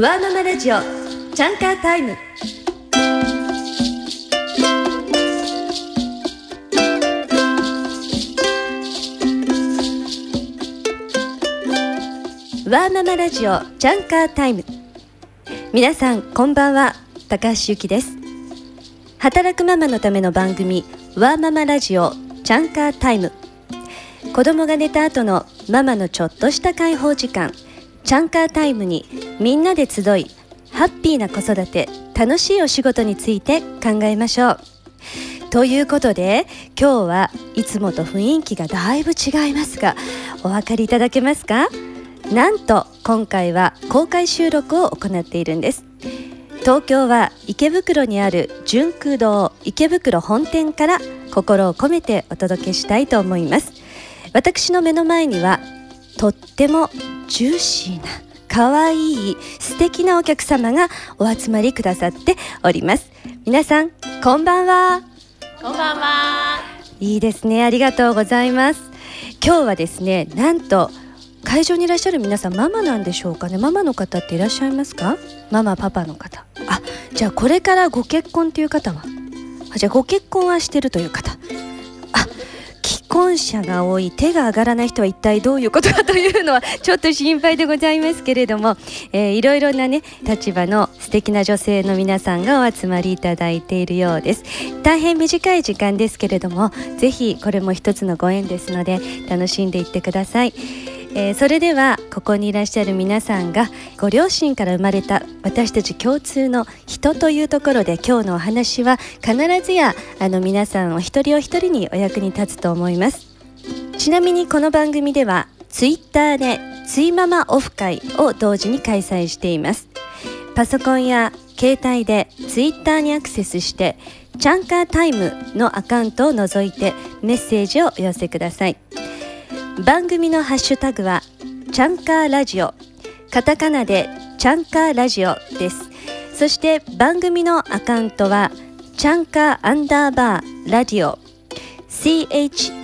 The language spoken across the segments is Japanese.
ワーママラジオチャンカータイム。ワーママラジオチャンカータイム。皆さんこんばんは。高橋由紀です。働くママのための番組ワーママラジオチャンカータイム。子供が寝た後のママのちょっとした解放時間。チャンカータイムにみんなで集いハッピーな子育て楽しいお仕事について考えましょう。ということで今日はいつもと雰囲気がだいぶ違いますがお分かりいただけますか？なんと今回は公開収録を行っているんです。東京は池袋にある純空堂池袋本店から心を込めてお届けしたいと思います。私の目の前にはとってもジューシーな可愛い素敵なお客様がお集まりくださっております。皆さんこんばんは。こんばんは。いいですねありがとうございます。今日はですねなんと会場にいらっしゃる皆さんママなんでしょうかね。ママの方っていらっしゃいますか？ママパパの方。あじゃあこれからご結婚という方は？あじゃあご結婚はしてるという方。あ既婚者が多い手が上がらない人は一体どういうことかというのはちょっと心配でございますけれども、えー、いろいろなね立場の素敵な女性の皆さんがお集まりいただいているようです。大変短い時間ですけれどもぜひこれも一つのご縁ですので楽しんでいってください。えー、それではここにいらっしゃる皆さんがご両親から生まれた私たち共通の人というところで今日のお話は必ずやあの皆さんお一人お一人にお役に立つと思います。ちなみにこの番組ではツイッターでツイママオフ会を同時に開催しています。パソコンや携帯でツイッターにアクセスしてチャンカータイムのアカウントを除いてメッセージをお寄せください。番組のハッシュタグはチャンカーラジオ。カタカナでチャンカーラジオです。そして番組のアカウントはチャンカーアンダーバーラディオ CHANKA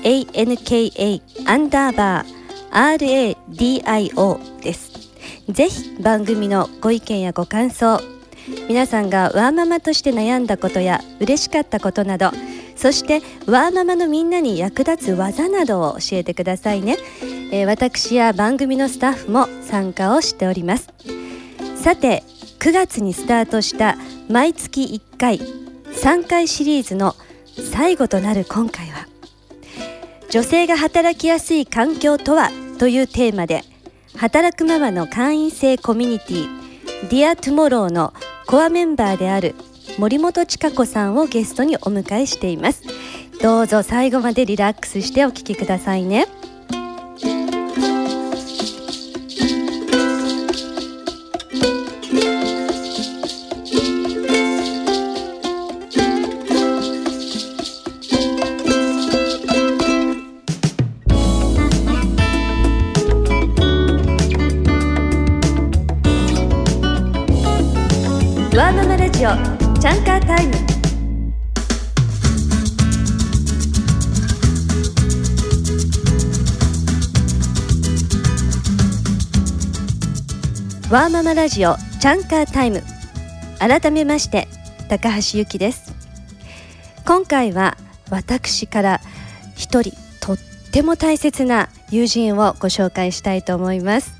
アンダーバー RADIO です。ぜひ番組のご意見やご感想皆さんがワーママとして悩んだことや嬉しかったことなどそしてワーママのみんなに役立つ技などを教えてくださいね、えー、私や番組のスタッフも参加をしております。さて9月にスタートした毎月1回3回シリーズの最後となる今回は女性が働きやすい環境とはというテーマで働くママの会員制コミュニティ Dear Tomorrow のコアメンバーである森本千佳子さんをゲストにお迎えしています。どうぞ最後までリラックスしてお聞きくださいね。ワーママラジオチャンカータイム。改めまして高橋由紀です。今回は私から一人とっても大切な友人をご紹介したいと思います。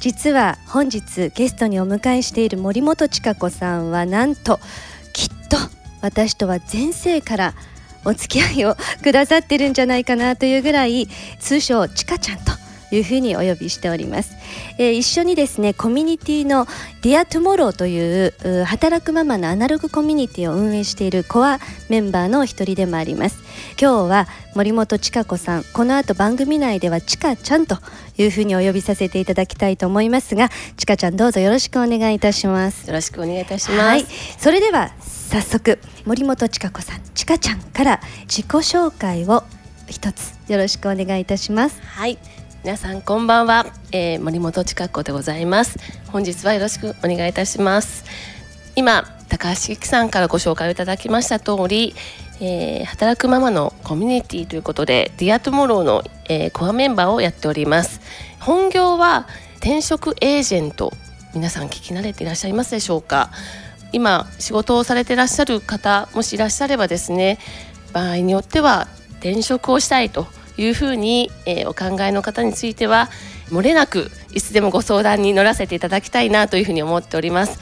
実は本日ゲストにお迎えしている森本千佳子さんはなんと私とは前世からお付き合いをくださってるんじゃないかなというぐらい通称ちかちゃんというふうにお呼びしております、えー、一緒にですねコミュニティの Dear Tomorrow という働くママのアナログコミュニティを運営しているコアメンバーの一人でもあります。今日は森本千佳子さんこの後番組内ではちかちゃんというふうにお呼びさせていただきたいと思いますがちかちゃんどうぞよろしくお願いいたします。よろしくお願いいたします、はい、それでは早速森本千佳子さんちかちゃんから自己紹介を一つよろしくお願いいたします。はい皆さんこんばんは、えー、森本千賀子でございます。本日はよろしくお願いいたします。今高橋由紀さんからご紹介をいただきました通り、えー、働くママのコミュニティということで Dear Tomorrow の、えー、コアメンバーをやっております。本業は転職エージェント。皆さん聞き慣れていらっしゃいますでしょうか？今仕事をされていらっしゃる方もしいらっしゃればですね場合によっては転職をしたいというふうに、えー、お考えの方については漏れなくいつでもご相談に乗らせていただきたいなというふうに思っております。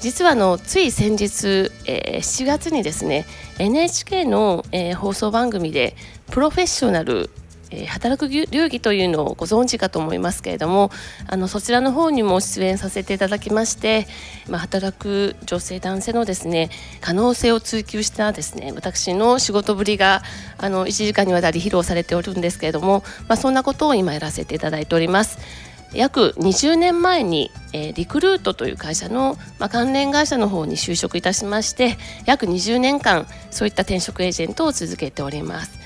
実はのつい先日、えー、7月にですね NHK の、えー、放送番組でプロフェッショナルえー、働く流儀というのをご存知かと思いますけれどもあのそちらの方にも出演させていただきまして、まあ、働く女性男性のですね可能性を追求したですね私の仕事ぶりがあの1時間にわたり披露されておるんですけれども、まあ、そんなことを今やらせていただいております。約20年前に、えー、リクルートという会社の、まあ、関連会社の方に就職いたしまして約20年間そういった転職エージェントを続けております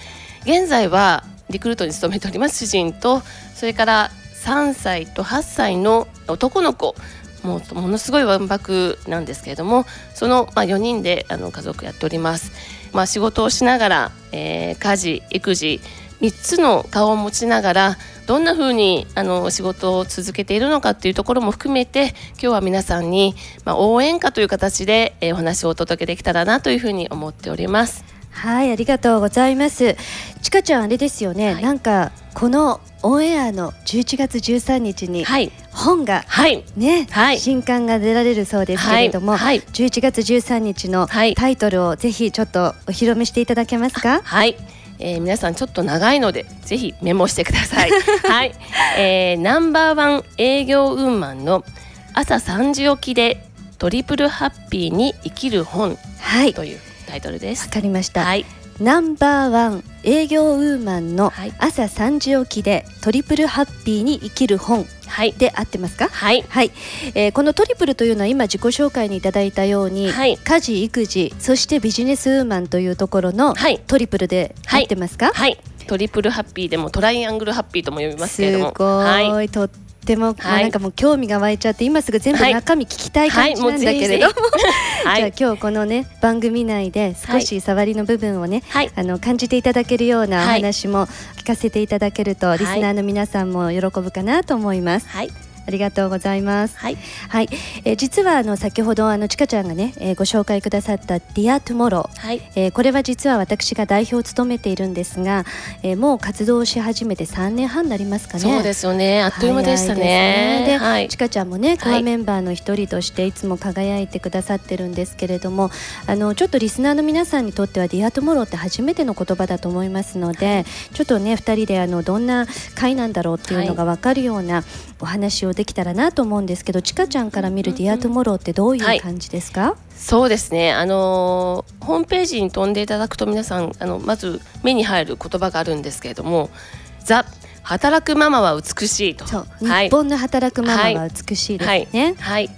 現在はリクルートに勤めております主人とそれから3歳と8歳の男の子もうものすごいわんぱくなんですけれどもその、まあ、4人であの家族やっております、まあ、仕事をしながら、えー、家事育児3つの顔を持ちながらどんなふうにあの仕事を続けているのかっていうところも含めて今日は皆さんに、まあ、応援歌という形で、えー、お話をお届けできたらなというふうに思っております。はいありがとうございます。ちかちゃんあれですよね、はい、なんかこのオンエアの11月13日に本が、はい、ね、はい、新刊が出られるそうですけれども、はい、11月13日のタイトルをぜひちょっとお披露目していただけますか？はい。えー、皆さんちょっと長いのでぜひメモしてください。はい、えー、ナンバーワン営業ウーマンの朝3時起きでトリプルハッピーに生きる本というタイトルです。わかりました。はい。ナンバーワン営業ウーマンの朝3時起きでトリプルハッピーに生きる本で合ってますか？はい、はい。えー、このトリプルというのは今自己紹介にいただいたように、はい、家事育児そしてビジネスウーマンというところのトリプルで合ってますか、はい、はい、トリプルハッピーでもトライアングルハッピーとも呼びますけれども。すごい、はい、とっても、はい、なんかもう興味が湧いちゃって今すぐ全部中身聞きたい感じなんだけれど。も、はい、じゃあ今日このね番組内で少し触りの部分をね、はい、あの感じていただけるようなお話も聞かせていただけると、リスナーの皆さんも喜ぶかなと思います。はいありがとうございます。はい、はい、えー、実はあの先ほどあのちかちゃんがね、えー、ご紹介くださった Dear Tomorrow、はい、えー、これは実は私が代表を務めているんですが、えー、もう活動し始めて3年半になりますかね。そうですよね。あっという間でしたね。で、はい、ちかちゃんもね、コアメンバーの一人としていつも輝いてくださってるんですけれども、あのちょっとリスナーの皆さんにとっては Dear Tomorrow って初めての言葉だと思いますので、ちょっとね2人であのどんな会なんだろうっていうのが分かるようなお話をできたらなと思思うんですけどちかちゃんから見る「Dear Tomorrow ってどういう感じですか、はい、そうですね。あのホームページに飛んでいただくと皆さんあのまず目に入る言葉があるんですけれども「ザ・働くママは美しいと」と日本の働くママは美しいですね。はい、はい。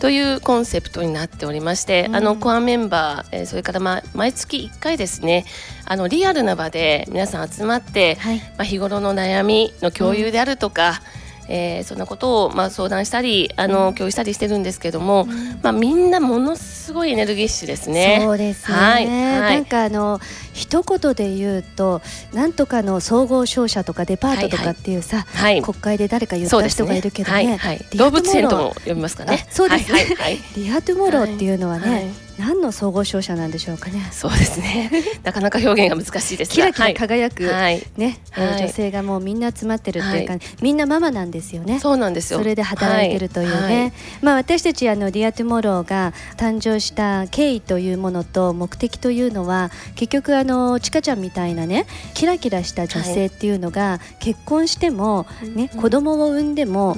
というコンセプトになっておりまして、うん、あのコアメンバー、えー、それから、まあ、毎月1回ですねあのリアルな場で皆さん集まって、はい、まあ、日頃の悩みの共有であるとか、うんえー、そんなことをまあ相談したりあの共有したりしてるんですけども、まあ、みんなものすごいエネルギッシュですね。そうですね、はい、なんかあの一言で言うとなんとかの総合商社とかデパートとかっていうさ、はい。はい、国会で誰か言った人がいるけどね、ね。はい。はい、動物園とも呼びますかね。そうですね、はい。リアトゥモローっていうのはね、何の総合商社なんでしょうかね。そうですね。なかなか表現が難しいですキラキラ輝く、はい、ね、はい、女性がもうみんな集まってるっていうか、はい、みんなママなんですよね。そうなんですよ。それで働いてるというね。まあ私たちあの Dear Tomorrow が誕生した経緯というものと目的というのは結局あのちかちゃんみたいなねキラキラした女性っていうのが結婚してもね、子供を産んでも、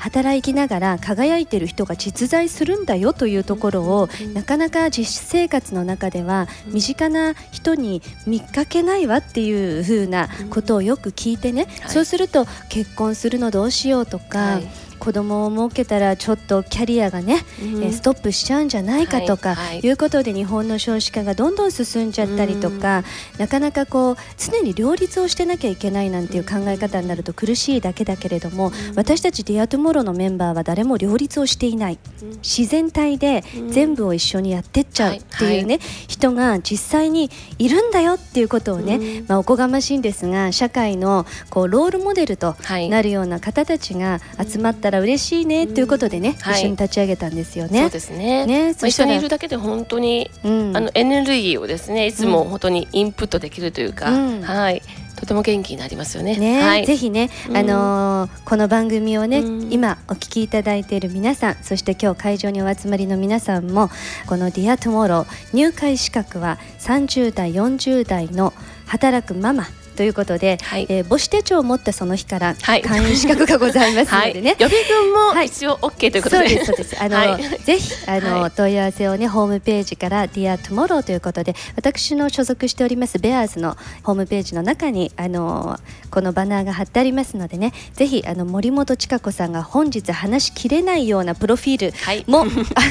働きながら輝いてる人が実在するんだよというところを、なかなか実生活の中では身近な人に見かけないわっていうふうなことをよく聞いてね、そうすると結婚するのどうしようとか、子供を設けたらちょっとキャリアがね、うん、ストップしちゃうんじゃないかとか、はいはい、いうことで日本の少子化がどんどん進んじゃったりとか、うん、なかなかこう常に両立をしてなきゃいけないなんていう考え方になると苦しいだけだけれども、うん、私たち Dear Tomorrow のメンバーは誰も両立をしていない、自然体で全部を一緒にやってっちゃうっていうね、人が実際にいるんだよっていうことをね、まあ、おこがましいんですが社会のこうロールモデルとなるような方たちが集まったたら嬉しいねっていうことでね、はい。一緒に立ち上げたんですよそうね。ですね。ね、まあ、一緒にいるだけで本当に、うん、あのエネルギーをですねいつも本当にインプットできるというか、うん。はい。とても元気になりますよね。ね、はい、ぜひね、うん。あのーこの番組をね、うん。今お聞きいただいている皆さんそして今日会場にお集まりの皆さんもこの「Dear Tomorrow」入会資格は30代40代の働くママということで、はい。えー母子手帳を持ったその日からはい。会員資格がございますはい、のでね、予備軍はい。も一応 OK ということで、そうですそうです。あの、はい。ぜひあの、はい。問い合わせをねホームページから Dear Tomorrow ということで私の所属しておりますベアーズのホームページの中にあのこのバナーが貼ってありますのでねぜひあの森本千佳子さんが本日話しきれないようなプロフィールはい。も、あ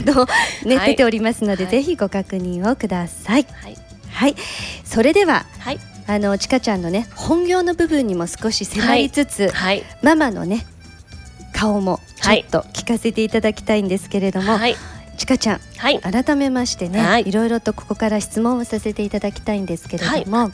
のね、はい。出ておりますので、はい。ぜひご確認をください。はい。はい、それでははいあのちかちゃんのね本業の部分にも少し迫りつつ、はい。ママのね顔もちょっと聞かせていただきたいんですけれども、はい。ちかちゃんはい。改めましてね、はい。い、ろいろとここから質問をさせていただきたいんですけれども、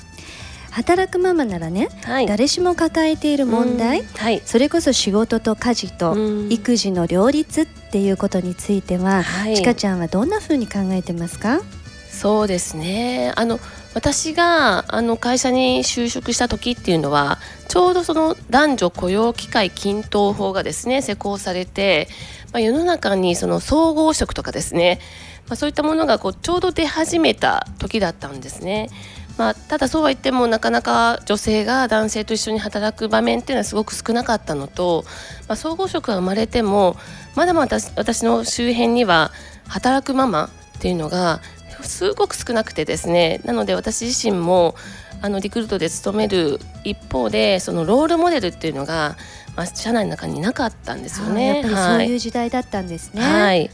働くママならね、はい。誰しも抱えている問題、うん。はい。それこそ仕事と家事とうん。育児の両立っていうことについては、はい。ちかちゃんはどんな風に考えてますか？そうですね。あの私があの会社に就職した時っていうのはちょうどその男女雇用機会均等法がですね施行されて、まあ、世の中にその総合職とかですね、まあ、そういったものがこうちょうど出始めた時だったんですね。まあ、ただそうは言ってもなかなか女性が男性と一緒に働く場面っていうのはすごく少なかったのと、まあ、総合職が生まれてもまだまだ私の周辺には働くママっていうのがすごく少なくてですねなので私自身もあのリクルートで勤める一方でそのロールモデルっていうのが、まあ、社内の中になかったんですよね。やっぱりそういう時代だったんですね。はい、はい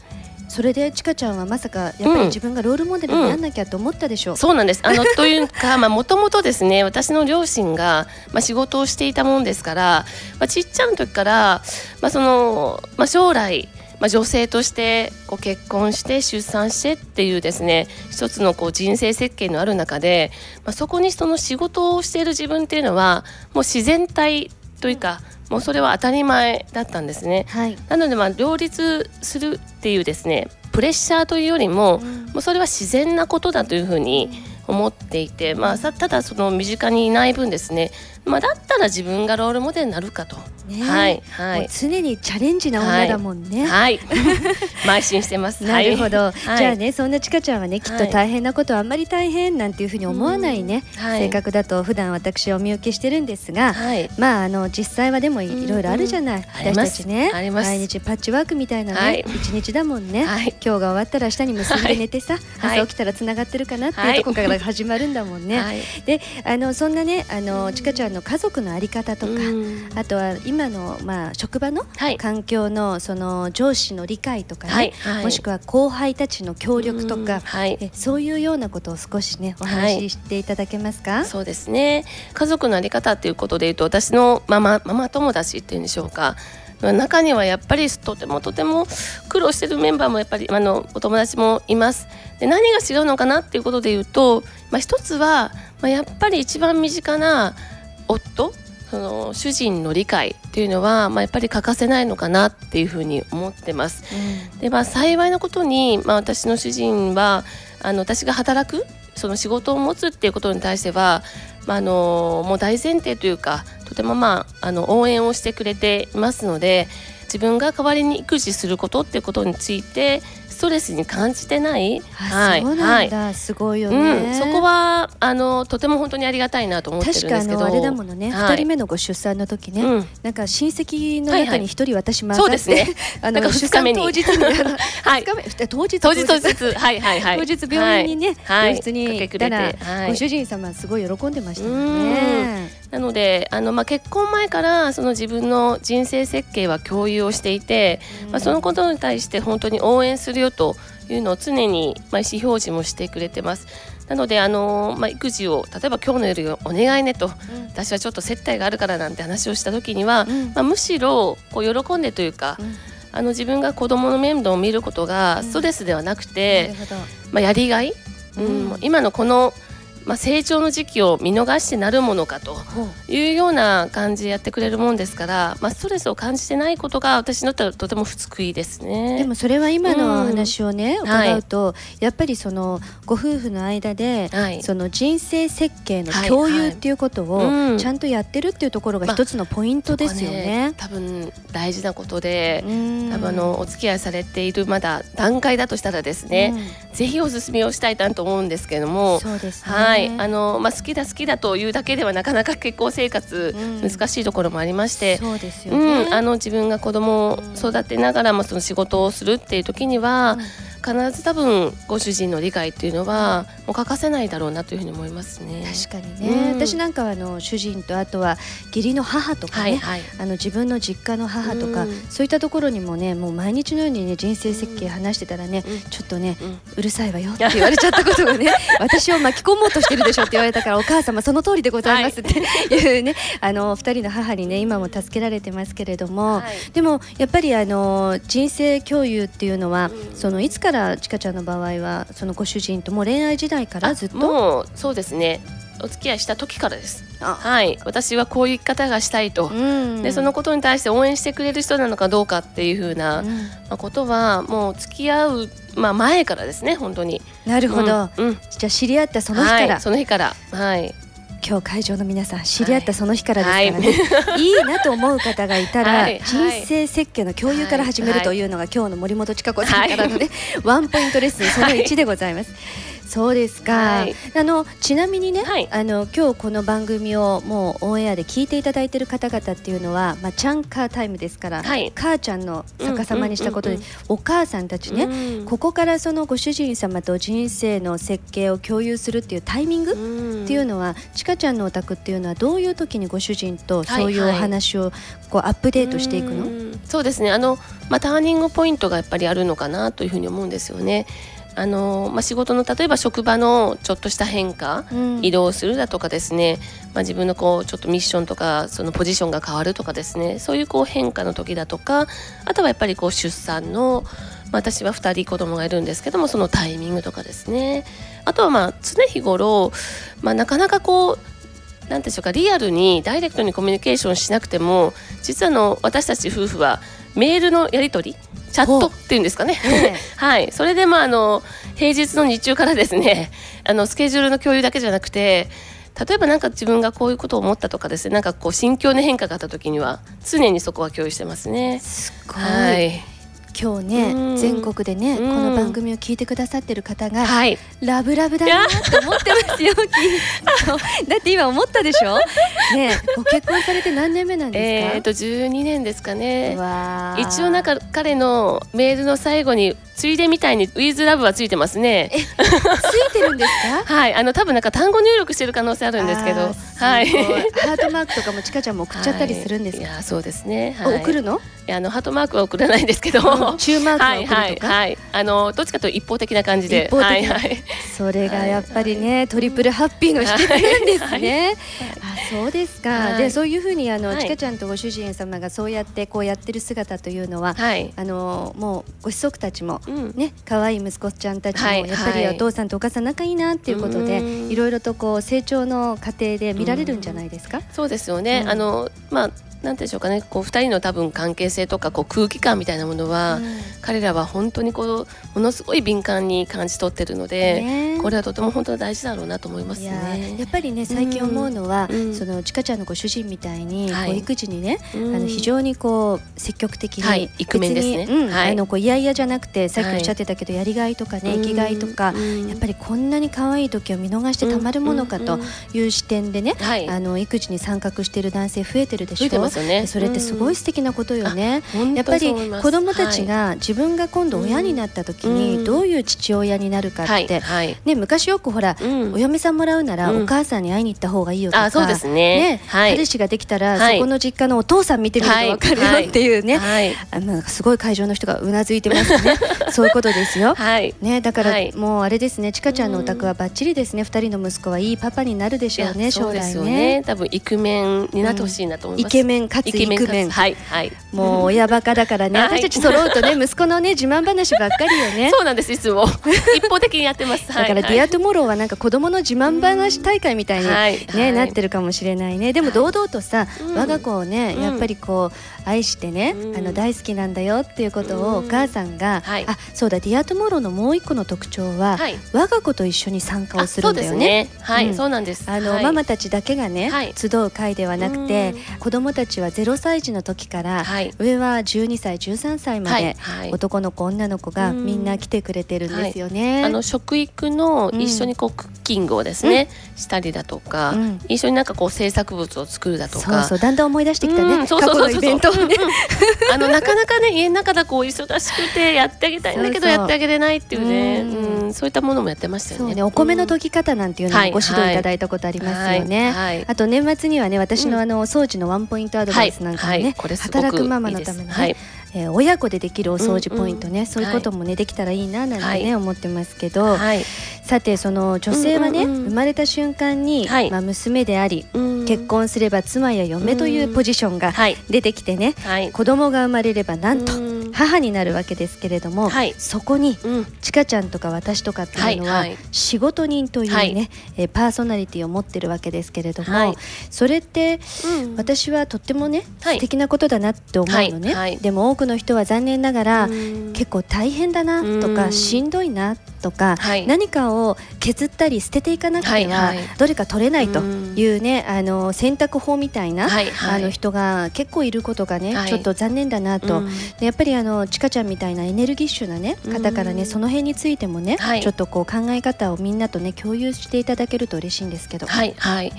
それでちかちゃんはまさかやっぱり自分がロールモデルになんなきゃと思ったでしょう？そうなんです。あの というか、まあもともとですね、私の両親がまあ仕事をしていたもんですから、まあちっちゃな時からまあそのまあ将来。まあ、女性としてこう結婚して出産してっていうですね一つのこう人生設計のある中で、まあ、そこにその仕事をしている自分っていうのはもう自然体というかもうそれは当たり前だったんですね。はい。なのでまあ両立するっていうですねプレッシャーというよりも、もうそれは自然なことだというふうに思っていて、まあ、さただその身近にいない分ですね、まあ、だったら自分がロールモデルになるかと、ねはいはい。常にチャレンジな女だもんね。はい。邁進してます。なるほど、はい。じゃあねそんなちかちゃんはねきっと大変なことはあんまり大変なんていうふうに思わないね、はい。性格だと普段私はお見受けしてるんですが、はい。まああの実際はでもいろいろあるじゃない、私たちね。あります。毎日パッチワークみたいなはい。ね一、日だもんね、はい。今日が終わったら明日に結んで寝てさ、はい。朝起きたらつながってるかなっていうはい。ところから始まるんだもんね。はい。であのそんなねあのちかちゃんの家族のあり方とか、うん。あとは今の、まあ、職場のはい。環境のその上司の理解とかね、もしくは後輩たちの協力とうん。か、はい。えそういうようなことを少しねお話ししていただけますか、そうですね。家族のあり方っていうことでいうと私のママママ友達っていうんでしょうか。中にはやっぱりとてもとても苦労してるメンバーもやっぱりあのお友達もいます。で何が違うのかなっていうことでいうと、まあ、一つは、まあ、やっぱり一番身近な夫その主人の理解っていうのは、まあ、やっぱり欠かせないのかなっていうふうに思ってます。でまあ、幸いなことに、まあ、私の主人はあの私が働くその仕事を持つっていうことに対しては、まあ、あのもう大前提というかとても、まあ、あの応援をしてくれていますので自分が代わりに育児することっていうことについてストレスに感じてない、あそうなんだ、すごいよね、うん、そこはあのとても本当にありがたいなと思ってるんですけど。確かあれだものね、二はい。人目のご出産の時ね、うん。なんか親戚の中はいはい。に一人私混ざって、そうですね。あの出産当日に、はい。当日？当日当日。はいはいはい。当日病院にね、はい。病室に行ったら、ご主人様すごい喜んでましたもうん。ね。なのであの、まあ、結婚前からその自分の人生設計は共有をしていて、まあ、そのことに対して本当に応援するよというのを常に、まあ、意思表示もしてくれてます。なのであの、まあ、育児を例えば今日の夜お願いねとうん。私はちょっと接待があるからなんて話をした時には、うん。まあ、むしろこう喜んでというか、うん。あの自分が子供の面倒を見ることがうん。ストレスではなくなてまあ、やりがい、うん。今のこのまあ、成長の時期を見逃してなるものかというような感じでやってくれるもんですから、まあ、ストレスを感じてないことが私にとってはとても不救いですね。でもそれは今の話をね、うん、伺うと、はい、やっぱりそのご夫婦の間で、はい、その人生設計の共有っていうことをちゃんとやってるっていうところが一つのポイントですよね。まあ、ね多分大事なことで、多分あのお付き合いされているまだ段階だとしたらですね、うん、ぜひお勧めをしたいなと思うんですけれども、そうです、ね、はいあのまあ好きだ好きだというだけではなかなか結婚生活、難しいところもありまして、そうですよね、うん、あの自分が子供を育てながらもその仕事をするっていう時には、必ず多分ご主人の理解っていうのはもう欠かせないだろうなというふうに思いますね。確かにね、うん、私なんかはあの主人とあとは義理の母とかね、はいはい、あの自分の実家の母とか、うん、そういったところにもねもう毎日のようにね人生設計話してたらね、うん、ちょっとね、うるさいわよって言われちゃったことがね 私を巻き込もうとしてるでしょって言われたからお母様その通りでございますってい。うね、はい、あの二人の母にね今も助けられてますけれども、はい、でもやっぱりあの人生共有っていうのは、そのいつからちかちゃんの場合はそのご主人とも恋愛時代からずっと？もうそうですね。お付き合いした時からです。はい。私はこういう生き方がしたいと、でそのことに対して応援してくれる人なのかどうかっていうふうな、まあ、ことはもう付き合う、まあ、前からですね本当に。なるほど、うん、じゃあ知り合ったその日から、はい、その日から。はい今日会場の皆さん知り合ったその日からですからね、はい、い。いなと思う方がいたら、はい、人生設計の共有から始めるというのが今日の森本千佳子さんからのね、ワンポイントレッスンその1でございます。そうですか、はい、あのちなみにね、はい、あの今日この番組をもうオンエアで聞いていただいている方々っていうのは、まあ、チャンカータイムですから、はい、母ちゃんの逆さまにしたことで、お母さんたちね、うん、ここからそのご主人様と人生の設計を共有するっていうタイミングっていうのは、ちかちゃんのお宅っていうのはどういう時にご主人とそういうお話をこうアップデートしていくの、そうですね。あの、まあ、ターニングポイントがやっぱりあるのかなというふうに思うんですよね。あのまあ、仕事の例えば職場のちょっとした変化、うん、移動するだとかですね、まあ、自分のこうちょっとミッションとかそのポジションが変わるとかですねそういうこう変化の時だとかあとはやっぱりこう出産の、まあ、私は2人子供がいるんですけどもそのタイミングとかですね。あとはまあ常日頃、まあ、なかなかこう何でしょうかリアルにダイレクトにコミュニケーションしなくても実はの私たち夫婦はメールのやり取り？チャットっていうんですかね、はい、それでまああの平日の日中からですね あのスケジュールの共有だけじゃなくて例えば何か自分がこういうことを思ったとかですねなんかこう心境の変化があった時には常にそこは共有してますね。すごい、はい今日ね、うん、全国でね、うん、この番組を聞いてくださってる方が、はい、ラブラブだなと思ってますよ だって今思ったでしょ？ねご結婚されて何年目なんですか？えっと12年ですかね。一応なんか彼のメールの最後についでみたいにウィズラブはついてますね。ついてるんですか？はい、あの多分なんか単語入力してる可能性あるんですけど、はい。ハートマークとかもちかちゃんも送っちゃったりするんですか？はい、いやそうですね。はい、送るの？いやあのハートマークは送らないんですけど、うん、中マークは送るとか、はいはい、はい、あのどっちかというと一方的な感じで、はいはい、それがやっぱりね、トリプルハッピーの秘訣なんですね。あそうですか。でそういうふうにあの、ちかちゃんとご主人様がそうやってこうやってる姿というのは、あのもうご子息たちもね可愛、い息子ちゃんたちもやっぱりお父さんとお母さん仲いいなっていうことで、いろいろとこう成長の過程で見られるんじゃないですか？そうですよね。あのまあなんでしょうかね。こう2人の多分関係性とかこう空気感みたいなものは、うん、彼らは本当にこうものすごい敏感に感じ取ってるので、ね、これはとても本当に大事だろうなと思いますね。やっぱりね最近思うのは、うん、そのちかちゃんのご主人みたいに、はい、育児にね、あの非常にこう積極的に、はい、イクメンですね、はい、あのこういやいやじゃなくてさっきおっしゃってたけど、やりがいとかね生きがいとか、やっぱりこんなに可愛い時を見逃してたまるものかという視点でね、あの育児に参画している男性増えてるでしょ？増えてますよね。それってすごい素敵なことよね。やっぱり子供たちが自分が今度親になった時にどういう父親になるかって、ね昔よくほら、お嫁さんもらうならお母さんに会いに行った方がいいよとか、そうですね。彼氏ができたらそこの実家のお父さん見てみると分かるよっていうね、あのすごい会場の人がうなずいてますね。そういうことですよ。ねだからもうあれですね、ちかちゃんのお宅はバッチリですね。二人の息子はいいパパになるでしょうね。将来ね。多分イクメンになってほしいなと思います。イケメンンかつイクメンはいはい。もう親バカだからね、はい。私たち揃うとね 息子のね自慢話ばっかりよね。そうなんですいつも。一方的にやってます。だから、 Dear Tomorrow はなんか子供の自慢話大会みたいに、ねはい。なってるかもしれないね。でも堂々とさ、うん。我が子をねうんやっぱりこう愛してね、うん。あの大好きなんだよっていうことをうん。お母さんが、はい。あそうだ Dear Tomorrow のもう一個の特徴は、はい。我が子と一緒に参加をするんだよね。ね。はい、うん。そうなんです。あの、はい。ママたちだけがね、はい。集う会ではなくて、子供たちは0歳児の時から、はい。上は12歳13歳まで、男の子女の子がうん。みんな来てくれてるんですよね。あの食育のうん。一緒にこうクッキングをですね、したりだとか、うん。一緒になんかこう制作物を作るだとそうかそうだんだん思い出してきたね、過去のイベントをね。あのなかなかね家の中だこう忙しくてやってあげたいんだけどやってあげれないっていうね。うんうん。そういったものもやってましたよね。ね、お米の研ぎ方なんていうのはい。もご指導いただいたことありますよね。はい。はい。あと年末にはね、私のあの掃除のワンポイントアドバイスなんかもね、はい。働くママのためのね、えー親子でできるお掃除ポイントね、うんうんそういうこともね、できたらいいななんてね、はい。思ってますけど、はい。はいさてその女性はね、うんうんうん生まれた瞬間に、はい。まあ娘であり、うん。結婚すれば妻や嫁というポジションがはい。出てきてね、はい。子供が生まれればなんとうん。母になるわけですけれども、はい。そこにうん。ちかちゃんとか私とかっていうのは、はいはい。仕事人というね、はい。えーパーソナリティを持ってるわけですけれども、はい。それってうん。私はとってもね、はい。素敵なことだなって思うのね、はい。はい。でも多くの人は残念ながら、うん。結構大変だなとか、うん。しんどいなとか、はい。何かを削ったり捨てていかなくては、どれか取れないというね、あの選択法みたいな、はいはい。あの人が結構いることがね、はい。ちょっと残念だなと、やっぱりあのちかちゃんみたいなエネルギッシュなねうん。方からねその辺についてもね、はい。ちょっとこう考え方をみんなとね共有していただけると嬉しいんですけど。はいはい。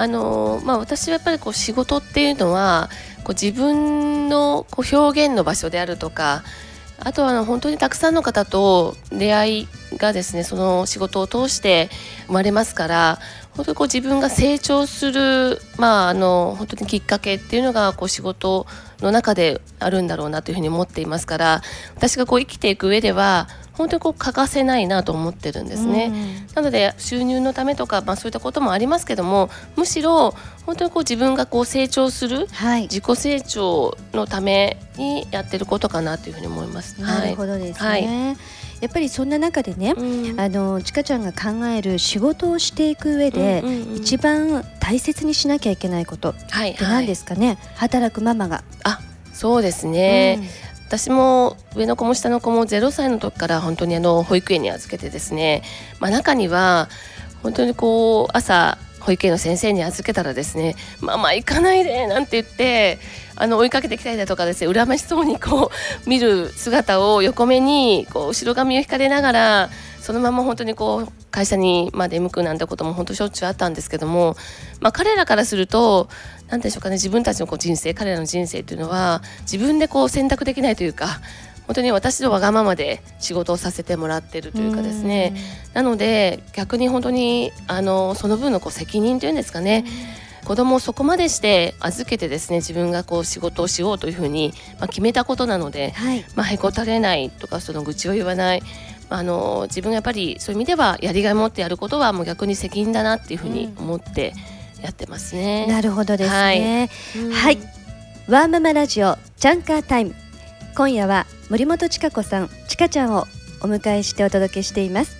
あのーまあ私はやっぱりこう仕事っていうのはこう自分のこう表現の場所であるとかあとはあの本当にたくさんの方と出会いがですねその仕事を通して生まれますから本当にこう自分が成長するまああの本当にきっかけっていうのがこう仕事の中であるんだろうなというふうに思っていますから私がこう生きていく上では本当にこう欠かせないなと思ってるんですね。なので収入のためとか、まあ、そういったこともありますけどもむしろ本当にこう自分がこう成長するはい、自己成長のためにやってることかなというふうに思います。なるほどですね。はい。やっぱりそんな中でね、うん。あのちかちゃんが考える仕事をしていく上で、うんうんうん。一番大切にしなきゃいけないことっはいて何ですかね、働くママが。あそうですね、私も上の子も下の子も0歳の時から本当にあの保育園に預けてですね、まあ、中には本当にこう朝保育園の先生に預けたらですね「ママ行かないで」なんて言ってあの追いかけてきたりだとかですね恨ましそうにこう見る姿を横目にこう後ろ髪を引かれながらそのまま本当にこう会社にまあ出向くなんてことも本当しょっちゅうあったんですけども、まあ、彼らからすると何でしょうかね自分たちのこう人生彼らの人生というのは自分でこう選択できないというか本当に私のわがままで仕事をさせてもらってるというかですね。なので逆に本当にあのその分のこう責任というんですかね、子供をそこまでして預けてですね自分がこう仕事をしようというふうに、まあ、決めたことなので、はい、まあ、へこたれないとかその愚痴を言わない、まあ、あの自分がやっぱりそういう意味ではやりがいを持ってやることはもう逆に責任だなっていうふうに思ってやってますね。なるほどですね。うんはい、ワーママラジオチャンカータイム。今夜は森本千佳子さん、ちかちゃんをお迎えしてお届けしています。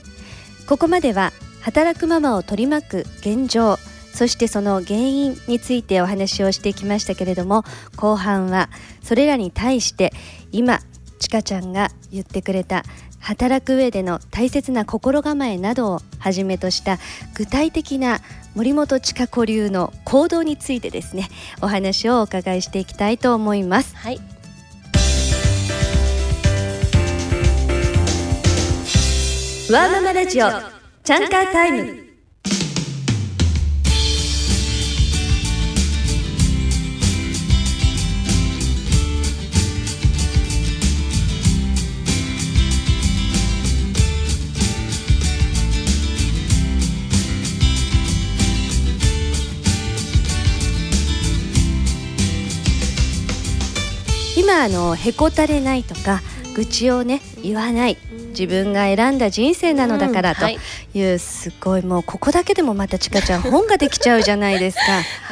ここまでは働くママを取り巻く現状、そしてその原因についてお話をしてきましたけれども、後半はそれらに対して今ちかちゃんが言ってくれた働く上での大切な心構えなどをはじめとした具体的な森本千佳子流の行動についてですねお話をお伺いしていきたいと思いますはいワーママラジオチャンカータイム。今あのへこたれないとか愚痴をね言わない。自分が選んだ人生なのだからとうんはい。いうすごいもうここだけでもまたちかちゃん本ができちゃうじゃないですか。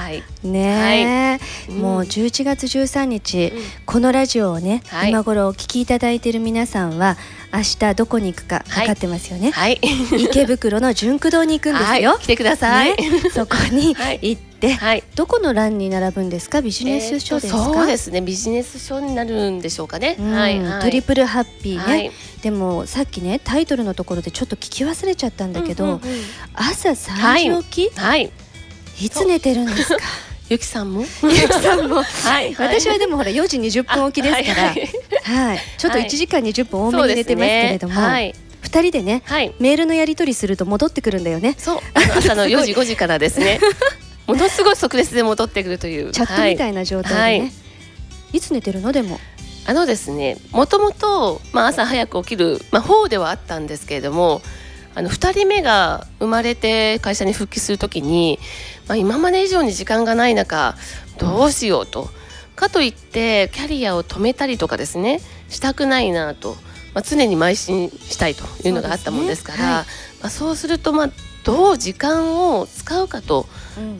はい。ねえ、うん。もう11月13日、うん。このラジオをね、はい。今頃お聞きいただいている皆さんは明日どこに行くか分かってますよね、はい。池袋の純駆堂に行くんですよ、はい。来てください、ね、そこに はい。行って、はい。どこの欄に並ぶんですか？ビジネス書ですか、えーとそうですね。ビジネス書になるんでしょうかね、うん。はい、はい、トリプルハッピーね、はい。でもさっきねタイトルのところでちょっと聞き忘れちゃったんだけど、朝3時起き、はい。い、つ寝てるんですか？ゆきさんも？ゆきさんも。はい。私はでもほら4時20分起きですから、あははい。いちょっと1時間20分多めに寝てますけれども、そうですね。はい。2人でねはい。メールのやり取りすると戻ってくるんだよね。そう。あの朝の4時5時からですね。ものすごい即レスで戻ってくるという。チャットみたい、いな状態でね、はい。い、つ寝てるの？でも。あのですねもともと、まあ、朝早く起きる、まあ、方ではあったんですけれどもあの2人目が生まれて会社に復帰するときに、まあ、今まで以上に時間がない中どうしようと。かといってキャリアを止めたりとかですねしたくないなと、まあ、常に邁進したいというのがあったもんですからそうですね。はい。まあ、そうすると、まあ、どう時間を使うかと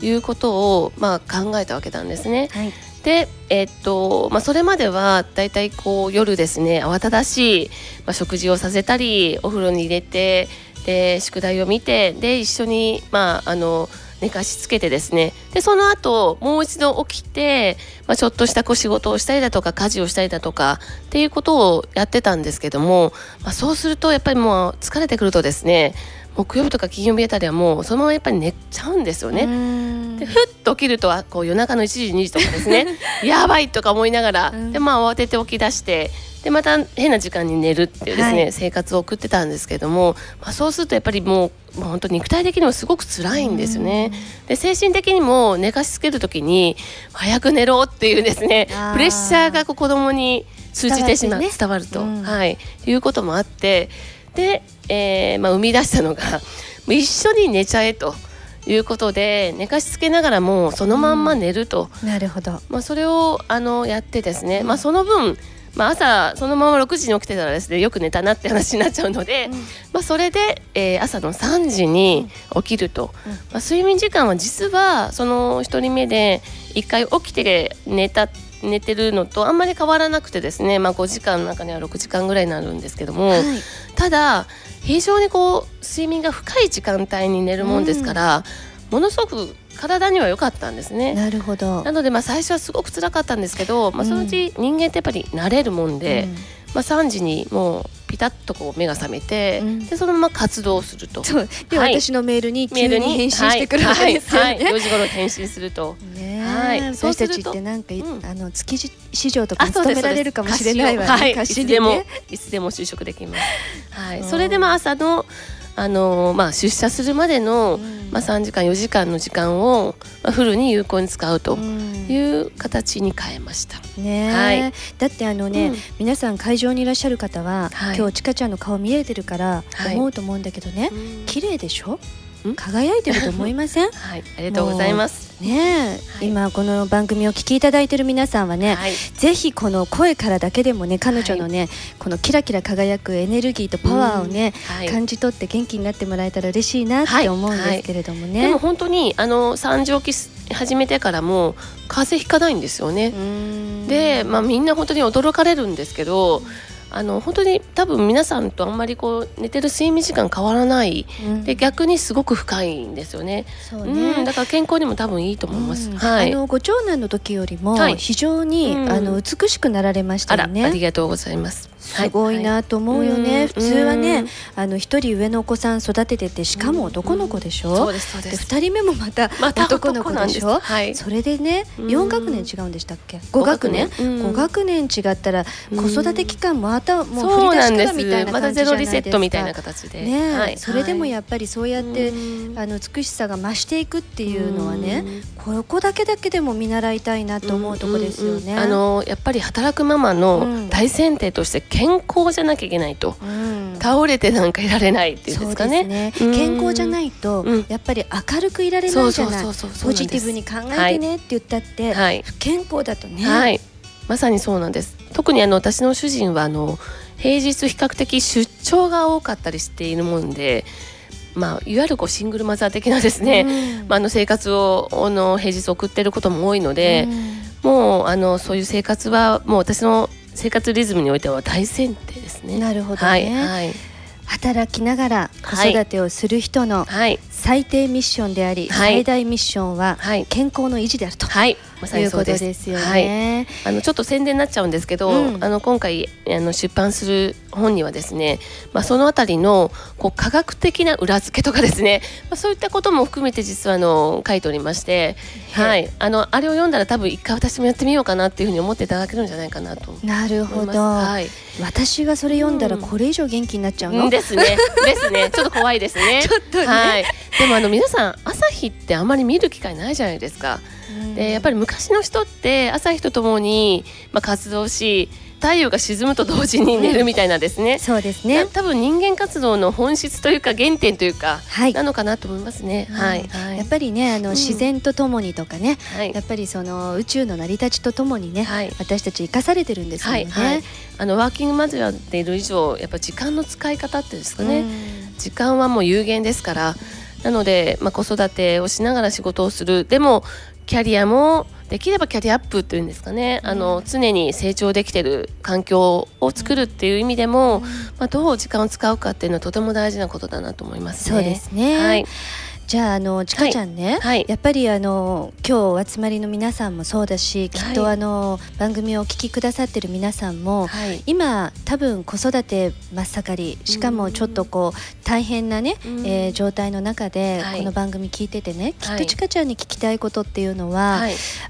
いうことを、まあ、考えたわけなんですね。はい。で、えっとまあ、それまではだいたいこう夜ですね慌ただしい、まあ、食事をさせたりお風呂に入れてで宿題を見てで一緒に、まあ、あの寝かしつけてですね。でその後もう一度起きて、まあ、ちょっとした仕事をしたりだとか家事をしたりだとかっていうことをやってたんですけども、まあ、そうするとやっぱりもう疲れてくるとですね木曜日とか金曜日あたりはもうそのままやっぱり寝ちゃうんですよね。ねでふっと起きるとあこう夜中の1時2時とかですね やばいとか思いながら、うん。でまあ慌てて起き出してでまた変な時間に寝るっていうですね、はい。生活を送ってたんですけども、まあ、そうするとやっぱりもうもう本当に肉体的にもすごく辛いんですよね。で精神的にも寝かしつける時に早く寝ろっていうですねプレッシャーがこう子供に通じてしまうね。伝わると、うん。はい、いうこともあってで、えーまあ、生み出したのがもう一緒に寝ちゃえと。いうことで寝かしつけながらもうそのまんま寝ると、なるほど。まあ、それをあのやってですね、まあ、その分、まあ、朝そのまま6時に起きてたらですねよく寝たなって話になっちゃうので、まあ、それで、えー朝の3時に起きると、うん。まあ、睡眠時間は実はその1人目で1回起きて寝た寝てるのとあんまり変わらなくてですね、まあ、5時間の中には6時間ぐらいになるんですけども、はい。ただ非常にこう睡眠が深い時間帯に寝るもんですから、ものすごく体には良かったんですね。なるほど。なのでまあ最初はすごく辛かったんですけど、まあ、そのうち人間ってやっぱり慣れるもんで、うん。まあ、3時にもうピタッとこう目が覚めて、うん。でそのまま活動すると。そう。で、はい。私のメールにメールに急に返信してくるわけですよはい。はい。はい、ね。4時頃返信すると。ねえ。はい。そう私たちってなんかい、うん。あの築地市場とか勤められるかもしれないわね。はい、つでもねいつでも就職できます。はい、う。んそれでまあ朝のあのーまあ出社するまでの、うんまあ3時間4時間の時間をまあフルに有効に使うとうん。いう形に変えました。ねえ、はい。だってあのね、うん。皆さん会場にいらっしゃる方は、はい。今日ちかちゃんの顔見えてるからはい。思うと思うんだけどね、うん。綺麗でしょ？ん輝いてると思いません？はい、ありがとうございます。ねえ、はい。今この番組を聞きいただいてる皆さんはね、はい、ぜひこの声からだけでもね彼女のね、このキラキラ輝くエネルギーとパワーをね、はい、感じ取って元気になってもらえたら嬉しいなって思うんですけれどもね。でも本当にあの三時起きす始めてからも風邪ひかないんですよね。で、まあ、みんな本当に驚かれるんですけどあの本当に多分皆さんとあんまりこう寝てる睡眠時間変わらない。うん。で逆にすごく深いんですよね。そううん、ねだから健康にも多分いいと思います。うん。はい。あのご長男の時よりもはい。非常に、うん。あの美しくなられましたよね。ありがとうございます。すごいなと思うよね、はい。普通はねうん。あの一人上のお子さん育てててしかも男の子でしょ、そうですそうで。です二人目もまた男の子でしょ、男なんです。はい。それでねうん。4学年違うんでしたっけ？5学年？うん。5学年違ったらうん。子育て期間もまたもう振り出しからみたいなまたゼ感じじゃないですか。ロリセットみたいな形で。ねえ、はい。それでもはい。やっぱりそうやって、うん。あの美しさが増していくっていうのはねうん。ここだけだけでも見習いたいなと思うとこですよね。うん。うんうんあのやっぱり働くママうん。の大前提として健康じゃなきゃいけないと、うん。倒れてなんかいられないっていうんですかね。そうですうん。健康じゃないと、うん。やっぱり明るくいられないじゃないポジティブに考えてねって言ったって、はい。不健康だとね、はい、まさにそうなんです。特にあの私の主人はあの平日比較的出張が多かったりしているもんでまあ、いわゆるこうシングルマザー的なですね、うん、まあ、あの生活をあの平日送っていることも多いので、うん、もうあのそういう生活はもう私の生活リズムにおいては大前提ですね。なるほど、ね、はい、はい。働きながら子育てをする人の最低ミッションであり、はい、最大ミッションは健康の維持であると、はい、まさにそうですですよね、はい、あのちょっと宣伝になっちゃうんですけど、うん、あの今回あの出版する本にはですね、まあ、そのあたりのこう科学的な裏付けとかですね、まあ、そういったことも含めて実はあの書いておりまして、はい、あのあれを読んだら多分一回私もやってみようかなっていうふうに思っていただけるんじゃないかなとなるほど、はい、私がそれ読んだらこれ以上元気になっちゃうの、うん、ですね。ですね。ちょっと怖いですね。ちょっとね、はい、でもあの皆さん朝日ってあまり見る機会ないじゃないですか。でやっぱり昔の人って朝日とともに、まあ、活動し太陽が沈むと同時に寝るみたいなですね、うん、そうですね。多分人間活動の本質というか原点というか、はい、なのかなと思いますね、はい、はい、やっぱりねあの、うん、自然とともにとかね、はい、やっぱりその宇宙の成り立ちとともにね、はい、私たち生かされてるんですよね、はいあのワーキングマザーでいる以上やっぱ時間の使い方ってですかね、時間はもう有限ですから。なので、まあ、子育てをしながら仕事をする。でもキャリアもできればキャリアアップというんですかね、あの常に成長できてる環境を作るっていう意味でも、まあ、どう時間を使うかっていうのはとても大事なことだなと思います、ね、そうですね、はいじゃああのちかちゃんね、はい。はい、やっぱりあの今日お集まりの皆さんもそうだしきっとあの、番組をお聞きくださってる皆さんも、はい、今多分子育て真っ盛りしかもちょっとこう大変なね、えー、状態の中でこの番組聞いててね、きっとちかちゃんに聞きたいことっていうのは、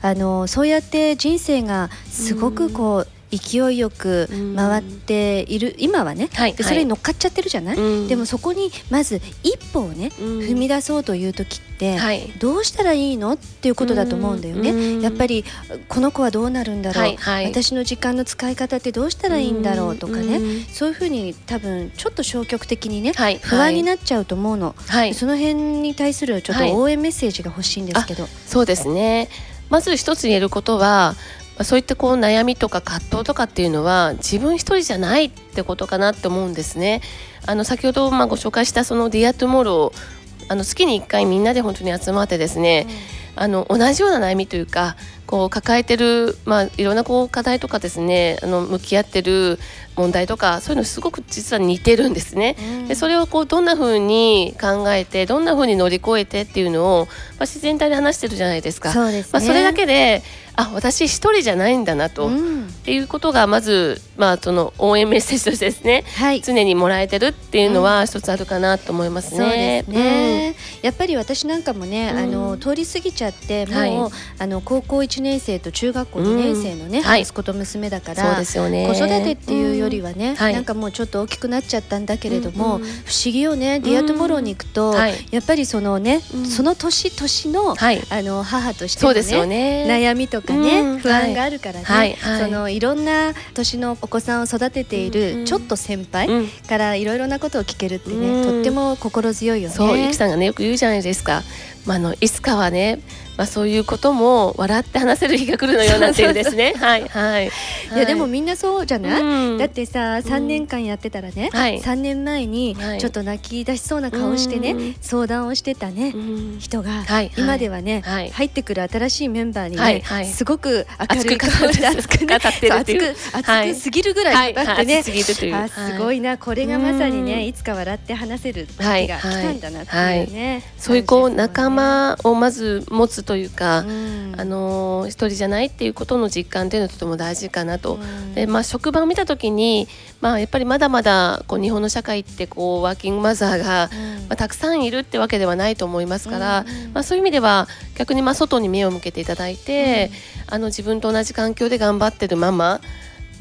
あのそうやって人生がすごくこう勢いよく回っている、今はね、はい、でそれに乗っかっちゃってるじゃない、はい、でもそこにまず一歩をね、踏み出そうという時って、どうしたらいいの？っていうことだと思うんだよね。やっぱりこの子はどうなるんだろう、はいはい、私の時間の使い方ってどうしたらいいんだろうとかね、そういうふうに多分ちょっと消極的にね、不安になっちゃうと思うの、その辺に対するちょっと応援メッセージが欲しいんですけど。そうですね。まず一つ言えることはまあ、そういったこう悩みとか葛藤とかっていうのは自分一人じゃないってことかなって思うんですね。あの先ほどまあご紹介したその「ディアトゥモローあの月に1回みんなで本当に集まってですね、うん、あの同じような悩みというかこう抱えてる、まあ、いろんなこう課題とかですねあの向き合ってる問題とかそういうのすごく実は似てるんですね。うん、でそれをこうどんなふうに考えてどんなふうに乗り越えてっていうのを、まあ、自然体で話してるじゃないですか。そね、まあ、それだけであ私一人じゃないんだなと、うん、っていうことがまず、まあ、その応援メッセージとしてですね、はい、常にもらえてるっていうのは一つあるかなと思いますね。うん、ね、うん、やっぱり私なんかもね、あの通り過ぎちゃってもう、はい、あの高校1年生と中学校2年生のね、息子と娘だから、そうですよね、子育てっていうよりはね、なんかもうちょっと大きくなっちゃったんだけれども、不思議よね Dear Tomorrow に行くと、やっぱりそのね、その年年の,、あの母としてのね悩みとかね、うん、不安があるからね、はい。はい、そのいろんな年のお子さんを育てているちょっと先輩からいろいろなことを聞けるってね、とっても心強いよね。そうゆきさんがねよく言うじゃないですか。まあ、あのいつかはねまあ、そういうことも笑って話せる日が来るのようなっていうですね。はいはい。いやでもみんなそうじゃない？うん、だってさ三年間やってたらね、三、年前にちょっと泣き出しそうな顔してね、相談をしてたね、人が、今ではね、入ってくる新しいメンバーにね、すごく明るい顔で熱くね熱く熱くすぎるぐらい語ってね、あすごいなこれがまさにねいつか笑って話せる時が来たんだなっていうね。そういうこう仲間をまず持つというか、うん、あの一人じゃないっていうことの実感というのはとても大事かなと、うん、でまあ、職場を見た時に、まあ、やっぱりまだまだこう日本の社会ってこうワーキングマザーが、うん、まあ、たくさんいるってわけではないと思いますから、まあ、そういう意味では逆にまあ外に目を向けていただいて、あの自分と同じ環境で頑張ってるママ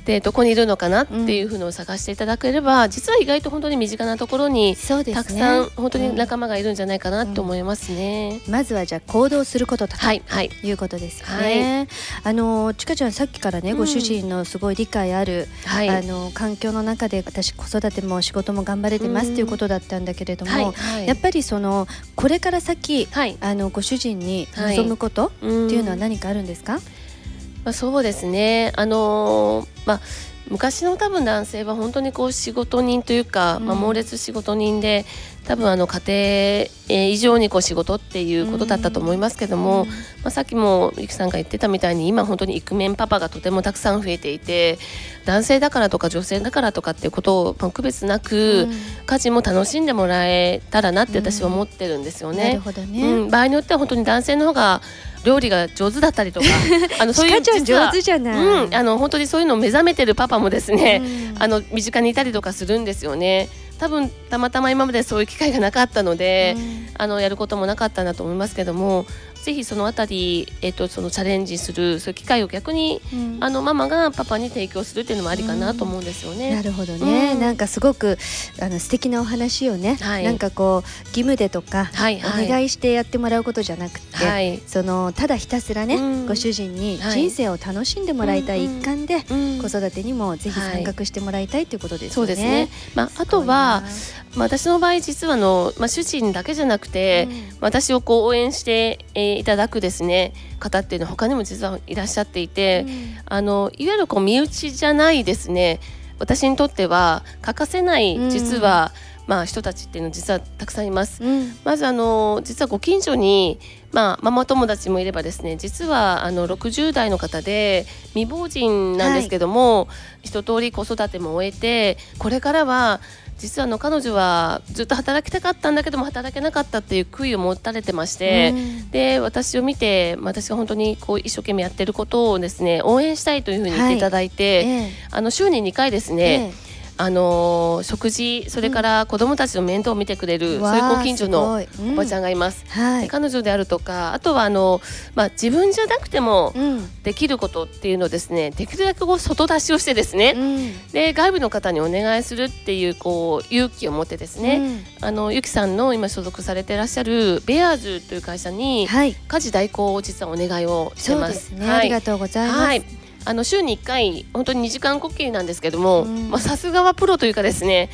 でどこにいるのかなっていうのを探していただければ、うん、実は意外と本当に身近なところに、ね、たくさん本当に仲間がいるんじゃないかなと思いますね、うん、まずはじゃあ行動することと、はいはい、いうことですよね、はい、あのちかちゃんさっきからね、ご主人のすごい理解ある、はい、あの環境の中で私子育ても仕事も頑張れてますっていうことだったんだけれども、やっぱりそのこれから先、あのご主人に望むことっていうのは何かあるんですか、まあ、そうですね。あのーまあ昔の多分男性は本当にこう仕事人というか、まあ、猛烈仕事人で多分あの家庭以上にこう仕事っていうことだったと思いますけども、まあ、さっきもゆきさんが言ってたみたいに今本当にイクメンパパがとてもたくさん増えていて男性だからとか女性だからとかっていうことをまあ区別なく、家事も楽しんでもらえたらなって私は思ってるんですよね。ね、うん、場合によっては本当に男性の方が料理が上手だったりとか あのそういう上手じゃない、うん、あの本当にそういうのを目覚めてるパパもですね、うん。あの身近にいたりとかするんですよね。多分たまたま今までそういう機会がなかったので、うん。あのやることもなかったんだと思いますけどもぜひそのあたり、えっとそのチャレンジするそういう機会を逆にうん。あのママがパパに提供するっていうのもありかなと思うんですよね。なるほどね、うん。なんかすごくあの素敵なお話をね、はい。なんかこう義務でとか、はいはい。お願いしてやってもらうことじゃなくて、はい。そのただひたすらね、うん。ご主人にはい。人生を楽しんでもらいたい一環で、うん。子育てにもぜひ参画してもらいたいということですよね。そうですね。まあ、あとは、まあ、私の場合実はあの、まあ、主人だけじゃなくて、私をこう応援して、えーいただくですね方っていうのは他にも実はいらっしゃっていて、あのいわゆるこう身内じゃないですね私にとっては欠かせないうん。実は、まあ、人たちっていうの実はたくさんいます。うん、うんまずあの実はご近所に、まあ、ママ友達もいればですね実はあの60代の方で未亡人なんですけども、一通り子育ても終えてこれからは実はあの彼女はずっと働きたかったんだけども働けなかったっていう悔いを持たれてまして、うん。で私を見て私が本当にこう一生懸命やってることをですね応援したいというふうに言っていただいて、ええ。あの週に2回ですね、あのー食事それから子どもたちの面倒を見てくれる、そういうご近所のおばちゃんが、がいます。うんはい、で彼女であるとかあとはあの、まあ、自分じゃなくてもうん。できることっていうのをですねできるだけこう外出しをしてですね、うん。で外部の方にお願いするっていうこう勇気を持ってですね、あのゆきさんの今所属されていらっしゃるベアーズという会社うんにはい、家事代行を実はお願いをしてま。ですすね、はい。ありがとうございます。はい、あの週に1回本当に2時間呼吸なんですけども、さすがはプロというかですね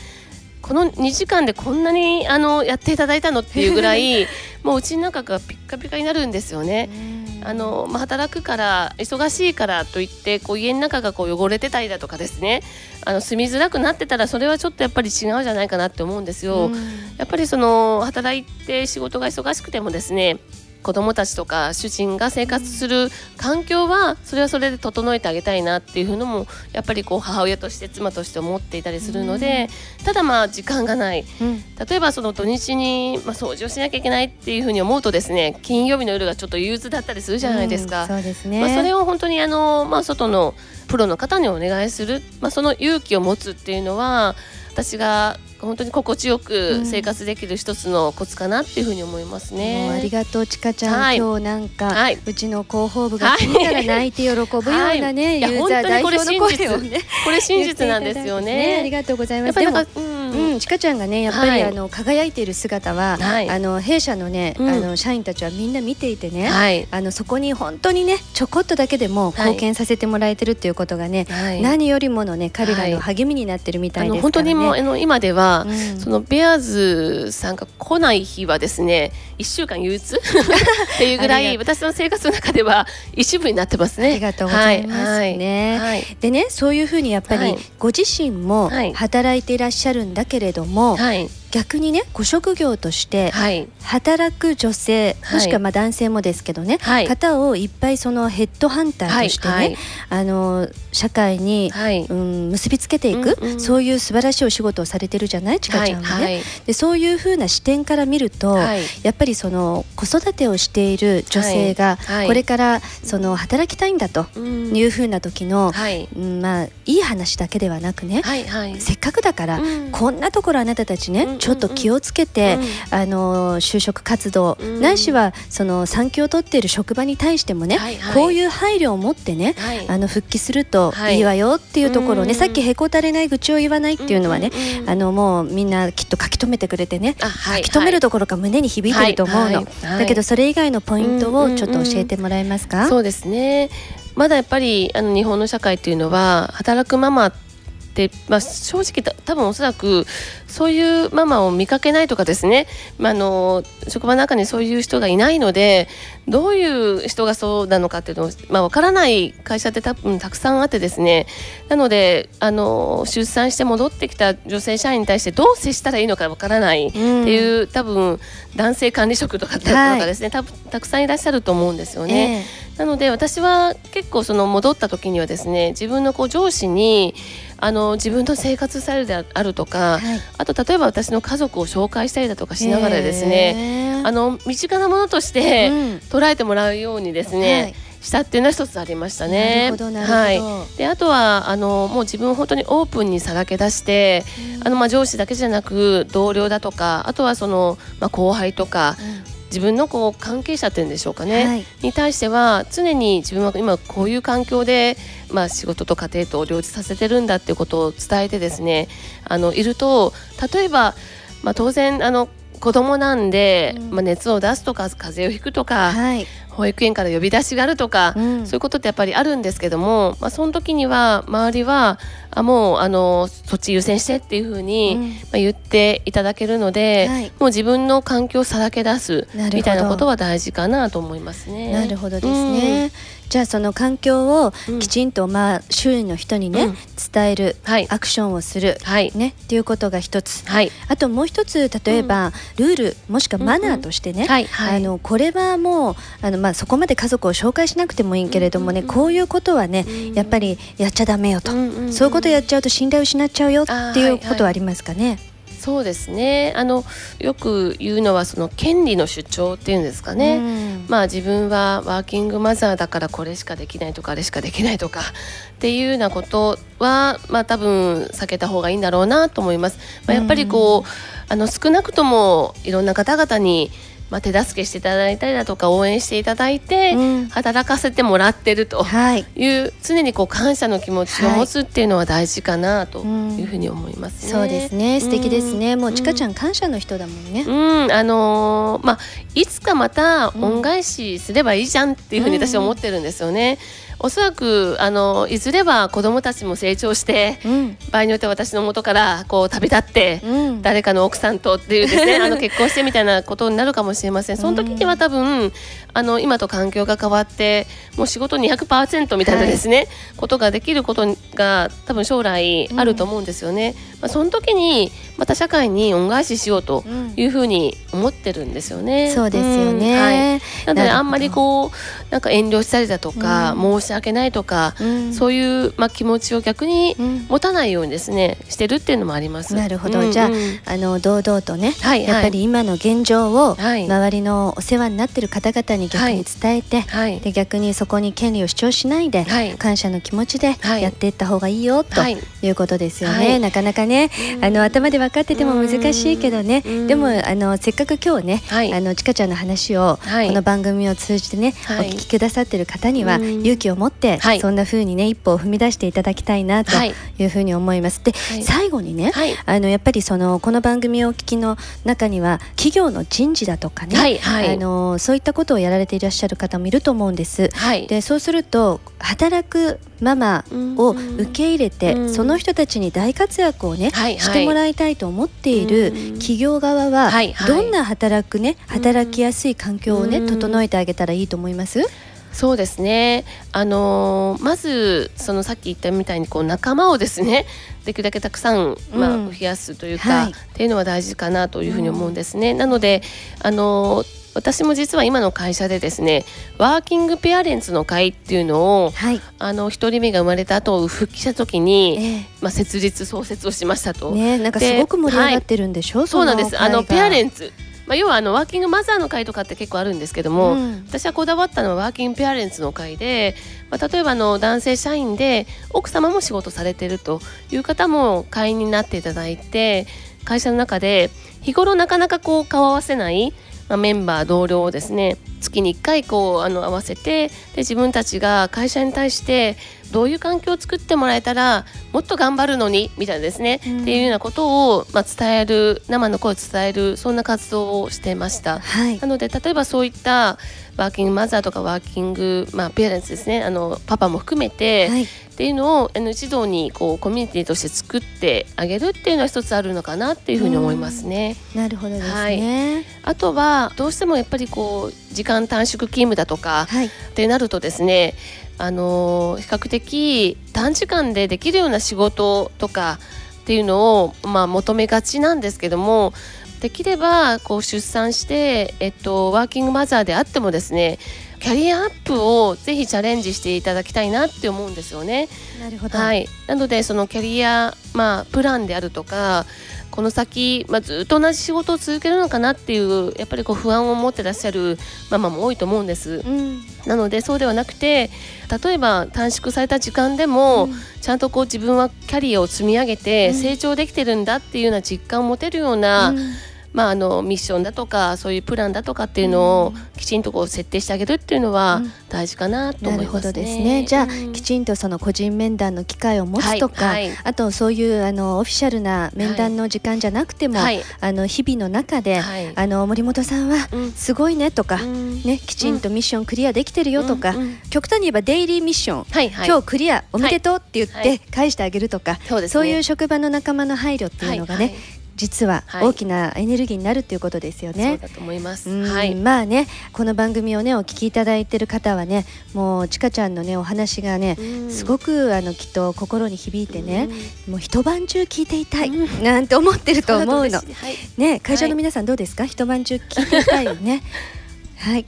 この2時間でこんなにあのやっていただいたのっていうぐらい もううちの中がピッカピカになるんですよね。うんあのまあ、働くから忙しいからといってこう家の中がこう汚れてたりだとかですねあの住みづらくなってたらそれはちょっとやっぱり違うじゃないかなって思うんですよ。うんやっぱりその働いて仕事が忙しくてもですね子供たちとか主人が生活する環境はそれはそれで整えてあげたいなっていうのもやっぱりこう母親として妻として思っていたりするので、ただまあ時間がないうん例えばその土日にまあ掃除をしなきゃいけないっていうふうに思うとですね金曜日の夜がちょっと憂鬱だったりするじゃないですか。うんそうですね。まあ、それを本当にあの、まあ、外のプロの方にお願いする、まあ、その勇気を持つっていうのは私が本当に心地よく生活できる一つのコツかなっていうふうに思いますね。もうありがとうちかちゃん、はい。今日なんか、はい。うちの広報部が聞いたら泣いて喜ぶようなね、はい。ユーザー代表の声をねこれ真実なんですよ言っていただいてありね。がとうございます。やっぱりなんでもか、うん。うん、ちかちゃんがねやっぱり、はい。あの輝いている姿は、はい。あの弊社のね、うん。あの社員たちはみんな見ていてね、はい。あのそこに本当にねちょこっとだけでも貢献させてもらえてるっていうことがね、はい。何よりものね彼らはい。の励みになってるみたいですからね。本当にもうあの今では、うん。そのベアーズさんが来ない日はですね1週間憂鬱？っていうぐらい私の生活の中では一部になってますね。ありがとうございますね。はい。はい。でねそういうふうにやっぱり、はい。ご自身もはい。働いていらっしゃるんだけれども、はい逆にねご職業としてはい。働く女性、はい。もしくはまあ男性もですけどね、はい。方をいっぱいそのヘッドハンターとしてね、はいあの社会に、はい。うん、結びつけていく、うんうん。そういう素晴らしいお仕事をされてるじゃない？ちかちゃんはね。はいでそういうふうな視点から見ると、はい。やっぱりその子育てをしている女性がこれからその働きたいんだとうん。いうふうな時の、はい。うんまあいい話だけではなくね、はいはい。せっかくだから、うん。こんなところあなたたちね、ちょっと気をつけて、あの就職活動、うんないしはその産休を取っている職場に対してもね、はいはい。こういう配慮を持ってね、はい。あの復帰するとはい。いいわよっていうところをね、うんさっきへこたれない愚痴を言わないっていうのはね、うんうんうん。あのもうみんなきっと書き留めてくれてね、あはい書き留めるところか胸に響いてると思うの、はいはいはい。だけどそれ以外のポイントをちょっと教えてもらえますか、そうですね。まだやっぱりあの日本の社会っていうのは働くママで、まあ、正直た多分おそらくそういうママを見かけないとかですね、まあ、あの職場の中にそういう人がいないのでどういう人がそうなのかっていうのを、まあ、分からない会社って多分たくさんあってですね。なのであの出産して戻ってきた女性社員に対してどう接したらいいのか分からないっていう、うん、多分男性管理職とかとかですね、はい、たくさんいらっしゃると思うんですよね。えー、なので私は結構その戻った時にはですね自分のこう上司にあの自分の生活スタイルであるとか、はい、あと例えば私の家族を紹介したりだとかしながらですね、あの身近なものとして捉えてもらうようにですね、はい。したっていうのは一つありましたね。はい。であとはあのもう自分本当にオープンにさらけ出して、あのまあ上司だけじゃなく同僚だとかあとはそのまあ後輩とか、自分のこう関係者っていうんでしょうかね、はい、に対しては常に自分は今こういう環境で、まあ、仕事と家庭と両立させてるんだっていうことを伝えてですねあのいると例えば、まあ、当然あの子供なんで、うん、まあ、熱を出すとか風邪をひくとか、はい、保育園から呼び出しがあるとか、うん、そういうことってやっぱりあるんですけども、まあ、その時には周りはあもうあのそっち優先してっていうふうに、まあ、言っていただけるので、はい、もう自分の環境をさらけ出すみたいなことは大事かなと思いますね。なるほどですね、うんじゃあその環境をきちんとまあ周囲の人にね、うん、伝える、はい、アクションをする、はい、ねっていうことが一つ、はい、あともう一つ例えば、ルールもしくはマナーとしてね、あのこれはもうあのまあそこまで家族を紹介しなくてもいいけれどもね、こういうことはねやっぱりやっちゃだめよと、そういうことやっちゃうと信頼を失っちゃうよっていうことはありますかね？そうですね。あのよく言うのはその権利の主張っていうんですかね、うん、まあ自分はワーキングマザーだからこれしかできないとかあれしかできないとか。っていうようなことはまあ多分避けた方がいいんだろうなと思います。まあ、やっぱりこう、うん、あの少なくともいろんな方々にまあ、手助けしていただいたりだとか応援していただいて、働かせてもらってるとい。う、はい、常にこう感謝の気持ちを持つっていうのは大事かなというふうに思います、ね。うん、そうですね。素敵ですね、うん、もうちかちゃん感謝の人だもんね。うん、あのー、まあいつかまた恩返しすればいいじゃんっていうふうに私は思ってるんですよね。おそらくあのいずれは子どもたちも成長して、うん、場合によっては私の元からこう旅立って、うん、誰かの奥さんとっていうですねあの結婚してみたいなことになるかもしれません。その時には多分あの今と環境が変わってもう仕事200%みたいなですね、はい、ことができることが多分将来あると思うんですよね。まあ、その時にまた社会に恩返ししようというふうに思ってるんですよね。そうですよね、はい、なのであんまりこうなんか遠慮したりだとか、申し訳ないとか、そういうまあ気持ちを逆に持たないようにですねしてるっていうのもあります。なるほど、じゃああの堂々とね、はいやっぱり今の現状を周りのお世話になってる方々に逆に伝えて、はい、で逆にそこに権利を主張しないで、はい、感謝の気持ちでやっていった方がいいよとい。うことですよね。なかなかねあの頭で分かってても難しいけどね。でもあのせっかく今日ね、はい、あのちかちゃんの話を、はい、この番組を通じてね、はい、お聞きくださってる方には勇気を持って、そんな風にね一歩を踏み出していただきたいなとい。うふうに思います。で、最後にね、あのやっぱりそのこの番組をお聞きの中には企業の人事だとかね、あのそういったことをやられていらっしゃる方もいると思うんです。でそうすると働くママを受け入れて、うんうん、その人たちに大活躍をね、はいはい、してもらいたいと思っている企業側は、はいはい、どんな働くね働きやすい環境をね整えてあげたらいいと思います？そうですね、あのー、まずそのさっき言ったみたいにこう仲間をですね できるだけたくさん、まあ、増やすというか、はい、っていうのは大事かなというふうに思うんですね。なので、あのー私も実は今の会社でですねワーキングペアレンツの会っていうのを、はい、あの一人目が生まれた後復帰した時に、えー、まあ、設立創設をしましたと。ねなんかすごく盛り上がってるんでしょ、はい、そうなんです。あのペアレンツ。まあ、要はあのワーキングマザーの会とかって結構あるんですけども、うん、私はこだわったのはワーキングペアレンツの会で、まあ、例えばの男性社員で奥様も仕事されてるという方も会員になっていただいて会社の中で日頃なかなかこう顔合わせないまあ、メンバー同僚をですね月に1回こうあの合わせてで自分たちが会社に対して、どういう環境を作ってもらえたらもっと頑張るのにみたいなですね、うん、っていうようなことを、まあ、伝える生の声を伝えるそんな活動をしてました。はい、なので例えばそういったワーキングマザーとかワーキング、まあ、ペアレンツですねあのパパも含めて、はい、っていうのをあの一堂にこうコミュニティとして作ってあげるっていうのは一つあるのかなっていうふうに思いますね。なるほどですね、はい、あとはどうしてもやっぱりこう時間短縮勤務だとか、はい、ってなるとですねあの比較的短時間でできるような仕事とかっていうのを、まあ、求めがちなんですけどもできればこう出産して、えっと、ワーキングマザーであってもですねキャリアアップをぜひチャレンジしていただきたいなって思うんですよね。なるほど、はい、なのでそのキャリア、まあ、プランであるとかこの先、まあ、ずっと同じ仕事を続けるのかなっていうやっぱりこう不安を持ってらっしゃるママも多いと思うんです。うん、なのでそうではなくて例えば短縮された時間でも、うん、ちゃんとこう自分はキャリアを積み上げて成長できてるんだっていうような実感を持てるような、うんまあ、あのミッションだとかそういうプランだとかっていうのをきちんとこう設定してあげるっていうのは大事かなと思いますね。ですね。じゃあ、うん、きちんとその個人面談の機会を持つとか、はい。はい、あとそういうあのオフィシャルな面談の時間じゃなくても、はい、あの日々の中で、あの森本さんはすごいねとか、うん、ね、きちんとミッションクリアできてるよとか、うん、極端に言えばデイリーミッション、はいはい、今日クリアおめでとうって言って返してあげるとか、そう、ね,、いう職場の仲間の配慮っていうのがね、実は大きなエネルギーになるっていうことですよね。そうだと思います。はい。まあね、この番組をねお聞きいただいている方はね、もうちかちゃんのねお話がね、すごくあのきっと心に響いてね、もう一晩中聞いていたいなんて思ってると思うの。はい、ね、会場の皆さんどうですか？一晩中聞いていたいよね。はい。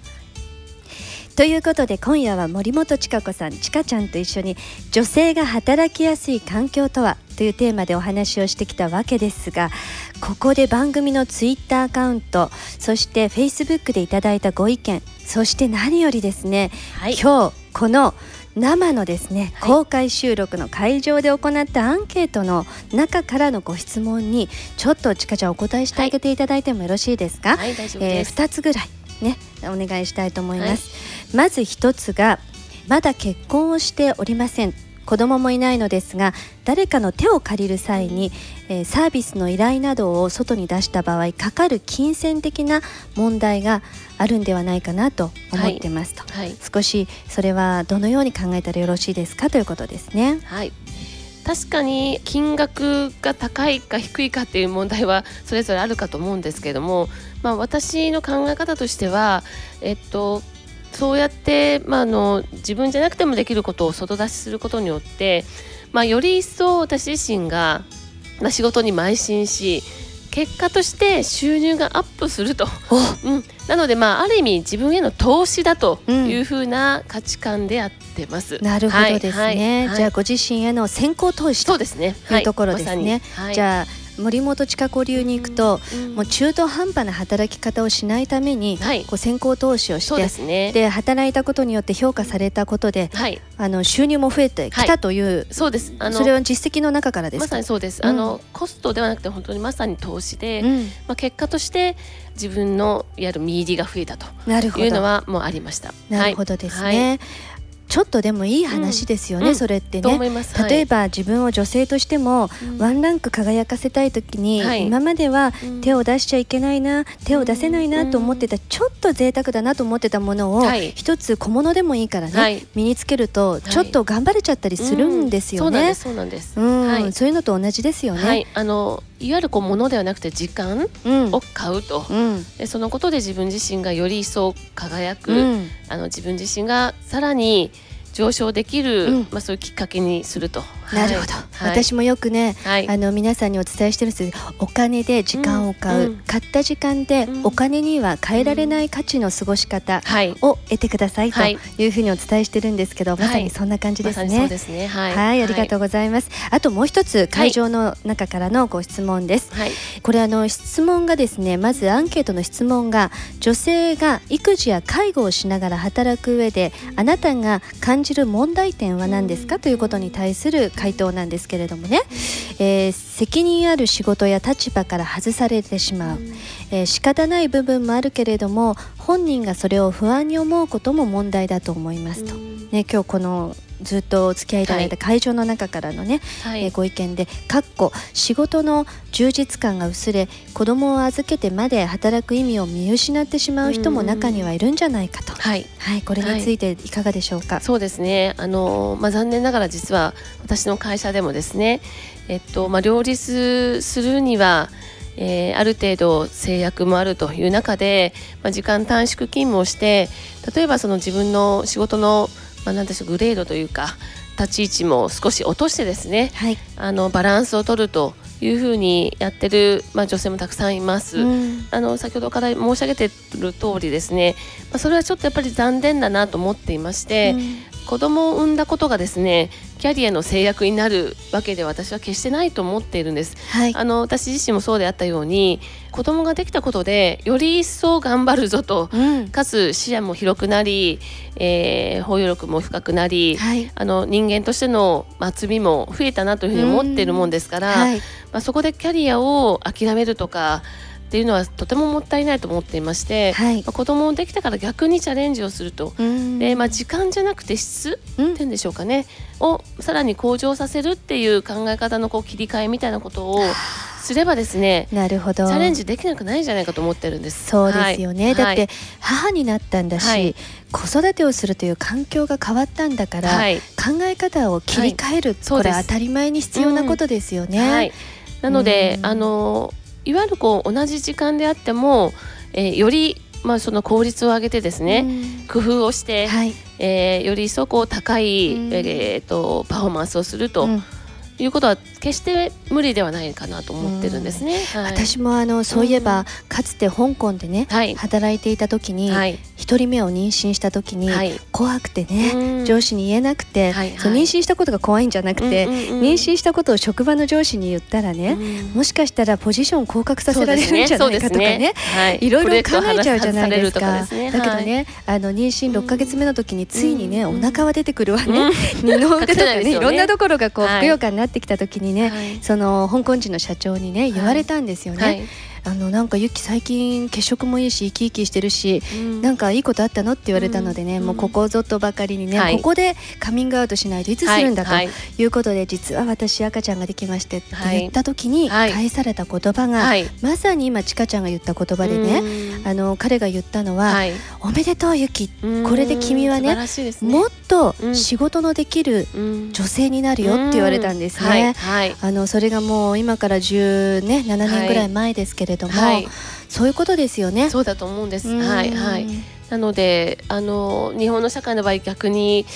ということで今夜は森本千佳子さんちかちゃんと一緒に女性が働きやすい環境とはというテーマでお話をしてきたわけですがここで番組のツイッターアカウントそしてフェイスブックでいただいたご意見そして何よりですね、はい、今日この生のですね、はい、公開収録の会場で行ったアンケートの中からのご質問にちょっとちかちゃんお答えしてあげていただいてもよろしいですか、はい、はい、えー、2つぐらいねお願いしたいと思います、はい、まず1つがまだ結婚をしておりません。子供もいないのですが誰かの手を借りる際に、えー、サービスの依頼などを外に出した場合かかる金銭的な問題があるんではないかなと思ってますと、はい。はい、少しそれはどのように考えたらよろしいですかということですね。はい。確かに金額が高いか低いかっていう問題はそれぞれあるかと思うんですけれども、まあ、私の考え方としては、えっと、そうやって、まあ、あの自分じゃなくてもできることを外出しすることによって、まあ、より一層私自身が、まあ、仕事に邁進し結果として収入がアップすると、うん、なので、まあ、ある意味自分への投資だというふうな価値観でやってます。うん、なるほどですね、はい。はい、じゃあご自身への先行投資とい。うところですね。ま、じゃあ森本千佳子流に行くと、うん、もう中途半端な働き方をしないために、はい、こう先行投資をしてで、ね、働いたことによって評価されたことで、はい、あの収入も増えてきたという、はい、そうです。あのそれは実績の中からですまさにそうです、うん、あのコストではなくて本当にまさに投資で、うん、まあ、結果として自分のいわゆる見入りが増えたというのはもうありました。なるほどですね、ちょっとでもいい話ですよね、うん、それってね、例えば自分を女性としても、ワンランク輝かせたい時に、今までは手を出しちゃいけないな手を出せないなと思ってた、ちょっと贅沢だなと思ってたものを、一つ小物でもいいからね、身につけるとちょっと頑張れちゃったりするんですよね。そうなんですそうい。うのと同じですよね。あのいわゆるこう物ではなくて時間を買うと、うん、でそのことで自分自身がより一層輝く、うん、あの自分自身がさらに上昇できる、うん、まあ、そういうきっかけにすると。なるほど、はい、私もよくね、はい、あの皆さんにお伝えしてるんですお金で時間を買う、うん、買った時間でお金には変えられない価値の過ごし方を得てくださいとい。うふうにお伝えしてるんですけど、まさにそんな感じですね。すね。はい、ありがとうございます。あともう一つ会場の中からのご質問です。これあの質問がですねまずアンケートの質問が女性が育児や介護をしながら働く上であなたが感じる問題点は何ですかということに対する回答なんですけれどもね、えー、責任ある仕事や立場から外されてしまう、えー、仕方ない部分もあるけれども本人がそれを不安に思うことも問題だと思いますと、ね、今日このずっとお付き合いいただいた会場の中からのね、はいえーご意見で「かっこ仕事の充実感が薄れ子供を預けてまで働く意味を見失ってしまう人も中にはいるんじゃないかと、はいはい、これについていかがでしょうか？そうですね。あのまあ残念ながら実は私の会社でもですね、えっとまあ両立するには。えーある程度制約もあるという中で、まあ、時間短縮勤務をして例えばその自分の仕事の、まあ、なんでしょうグレードというか立ち位置も少し落としてですねはい、あのバランスを取るというふうにやってる、まあ、女性もたくさんいます。うん。あの先ほどから申し上げてる通りですね、まあ、それはちょっとやっぱり残念だなと思っていまして、子供を産んだことがですねキャリアの制約になるわけで私は決してないと思っているんです。はい、あの私自身もそうであったように子供ができたことでより一層頑張るぞとうん。かつ視野も広くなり、えー包容力も深くなり、はい。あの人間としてのまあ厚みも増えたなというふうに思っているもんですから、はい。まあ、そこでキャリアを諦めるとかっていうのはとてももったいないと思っていまして、はい。まあ、子供できたから逆にチャレンジをすると。うん。でまあ、時間じゃなくて質うん。っていうんでしょうかねをさらに向上させるっていう考え方のこう切り替えみたいなことをすればですねなるほど。チャレンジできなくないんじゃないかと思ってるんです。そうですよね、はい。だって母になったんだし、はい。子育てをするという環境が変わったんだから、はい。考え方を切り替える、これ当たり前に必要なことですよね。はい、なので、うん。あのいわゆるこう同じ時間であっても、えーより、まあ、その効率を上げてですね、うん。工夫をして、はい、えーより一層こう高い、うん。えー、とパフォーマンスをするとうんいうことは決して無理ではないかなと思ってるんですね。はい、私もあのそういえば、うんかつて香港でね、はい。働いていた時にはい。一、人目を妊娠した時に、はい。怖くてね、うん。上司に言えなくて、はいはい。そう妊娠したことが怖いんじゃなくて、うんうんうん。妊娠したことを職場の上司に言ったらね、うん。もしかしたらポジション降格させられるんじゃないかとかね。はい。いろいろ考えちゃうじゃないですか。すね。だけどね、あの妊娠6ヶ月目の時についにね、うん。お腹は出てくるわね。うん。二の腕とかね、いろんなところがこうはい。ふくよかになってきた時にね、はい。その香港人の社長にね言われたんですよね。はいあのなんかユキ最近血色もいいし生き生きしてるし、うん。なんかいいことあったのって言われたのでね、うん。もうここぞとばかりにね、はい。ここでカミングアウトしないといつするんだとはいい。うことで、実は私赤ちゃんができましてってはい。言った時にはい。返された言葉が、はい。まさに今ちかちゃんが言った言葉でね、うん。あの彼が言ったのは、はい。おめでとうユキうん。これで君はねね。もっとうん。仕事のできるうん。女性になるよって言われたんですね。はい。はい。あのそれがもう今から17、ね、7年ぐらい前ですけれども、はいそういうことですよね。そうだと思うんです。うんはいはい。なのであの日本の社会の場合逆に、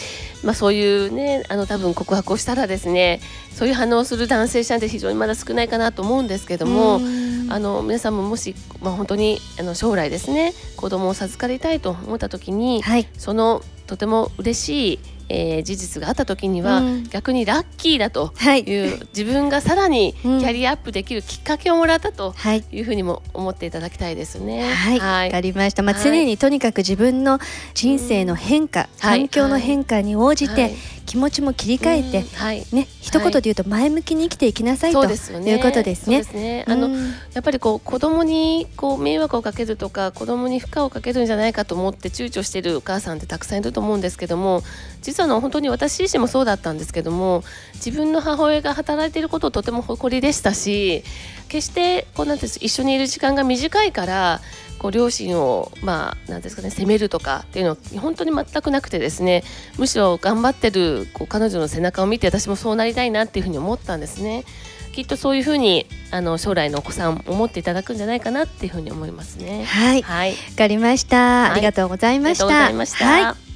まあ、そういうねあの多分告白をしたらですねそういう反応をする男性者って非常にまだ少ないかなと思うんですけども、うんあの皆さんももし、まあ、本当にあの将来ですね子供を授かりたいと思った時に、はい、そのとても嬉しい、えー事実があった時には、うん。逆にラッキーだとはい、いう自分がさらにキ うん。ャリアアップできるきっかけをもらったとはい。いうふうにも思っていただきたいですね。はい、わ、かりました。まあ、はい。常にとにかく自分の人生の変化、はい。環境の変化に応じて、はい気持ちも切り替えてうん、はいね、一言で言うと前向きに生きていきなさいとそうですよね。いうことですね。すね。あの、うんやっぱりこう子供にこう迷惑をかけるとか子供に負荷をかけるんじゃないかと思って躊躇しているお母さんってたくさんいると思うんですけども実はあの本当に私自身もそうだったんですけども自分の母親が働いていることをとても誇りでしたし決してこうなんていうんです一緒にいる時間が短いからこう両親をまあなんですかね責めるとかっていうのは本当に全くなくてですねむしろ頑張ってるこう彼女の背中を見て私もそうなりたいなっていうふうに思ったんですね。きっとそういうふうにあの将来のお子さん思っていただくんじゃないかなっていうふうに思いますね。はい、わはい、かりました。ありがとうございありがとうました。ございました。はい。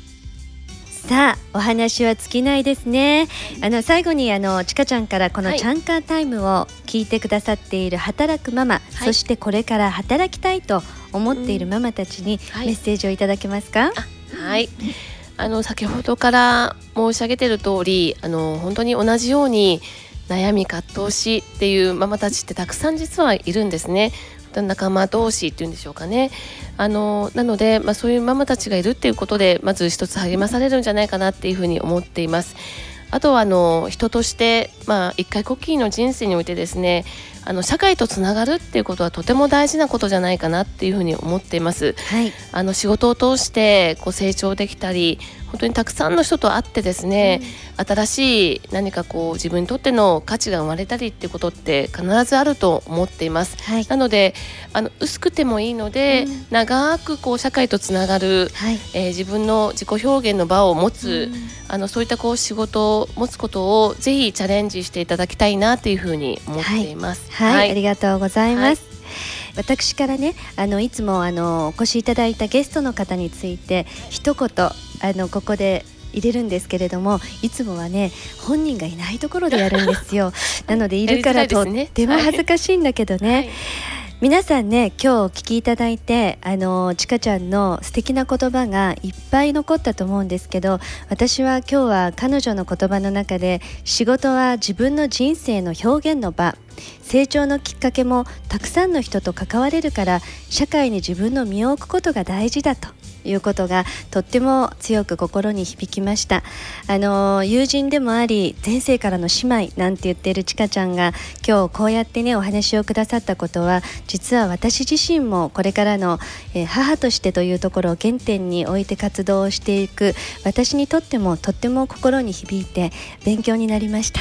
さあお話は尽きないですねあの最後にあのちかちゃんからこのはいチャンカータイムを聞いてくださっている働くママ、いそしてこれから働きたいと思っているママたちにはいメッセージをいただけますか、はい。あの先ほどから申し上げている通り、あの本当に同じように悩み葛藤しっていうママたちってたくさん実はいるんですね。仲間同士っていうんでしょうかね。あのなので、まあ、そういうママたちがいるっていうことでまず一つ励まされるんじゃないかなっていうふうに思っています。あとはあの人としてまあ、一回こっきりの人生においてですねあの社会とつながるっていうことはとても大事なことじゃないかなっていうふうに思っています。はい、あの仕事を通してこう成長できたり本当にたくさんの人と会ってですね、うん、新しい何かこう自分にとっての価値が生まれたりっていうことって必ずあると思っています。はい、なのであの薄くてもいいので、うん、長くこう社会とつながる、はい、えー、自分の自己表現の場を持つ、うん、あのそういったこう仕事を持つことをぜひチャレンジしていただきたいなというふうに思っています。はい、はい、ありがとうございます。私からねあのいつもあのお越しいただいたゲストの方について一言あのここで入れるんですけれどもいつもはね本人がいないところでやるんですよ。なのでいるからとっても恥ずかしいんだけどね、はい皆さんね今日お聞きいただいてあのちかちゃんの素敵な言葉がいっぱい残ったと思うんですけど私は今日は彼女の言葉の中で仕事は自分の人生の表現の場成長のきっかけもたくさんの人と関われるから社会に自分の身を置くことが大事だと。いうことがとっても強く心に響きましたあの友人でもあり前世からの姉妹なんて言っているちかちゃんが今日こうやってねお話をくださったことは実は私自身もこれからの、え、母としてというところを原点に置いて活動をしていく私にとってもとっても心に響いて勉強になりました。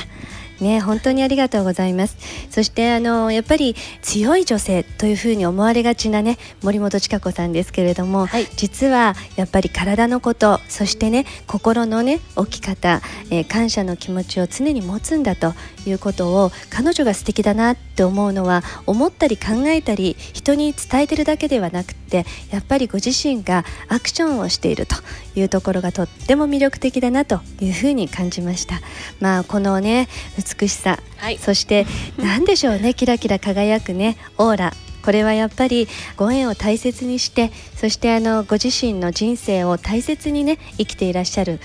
ね本当にありがとうございます。そしてあのやっぱり強い女性というふうに思われがちなね森本千佳子さんですけれども、はい、実はやっぱり体のことそしてね心のね置き方、えー、感謝の気持ちを常に持つんだということを彼女が素敵だなって思うのは思ったり考えたり人に伝えてるだけではなくてやっぱりご自身がアクションをしているというところがとっても魅力的だなというふうに感じました。まあこのね美しさ、はい、そして何でしょうね。キラキラ輝くね。オーラ。これはやっぱりご縁を大切にしてそしてあのご自身の人生を大切にね生きていらっしゃる。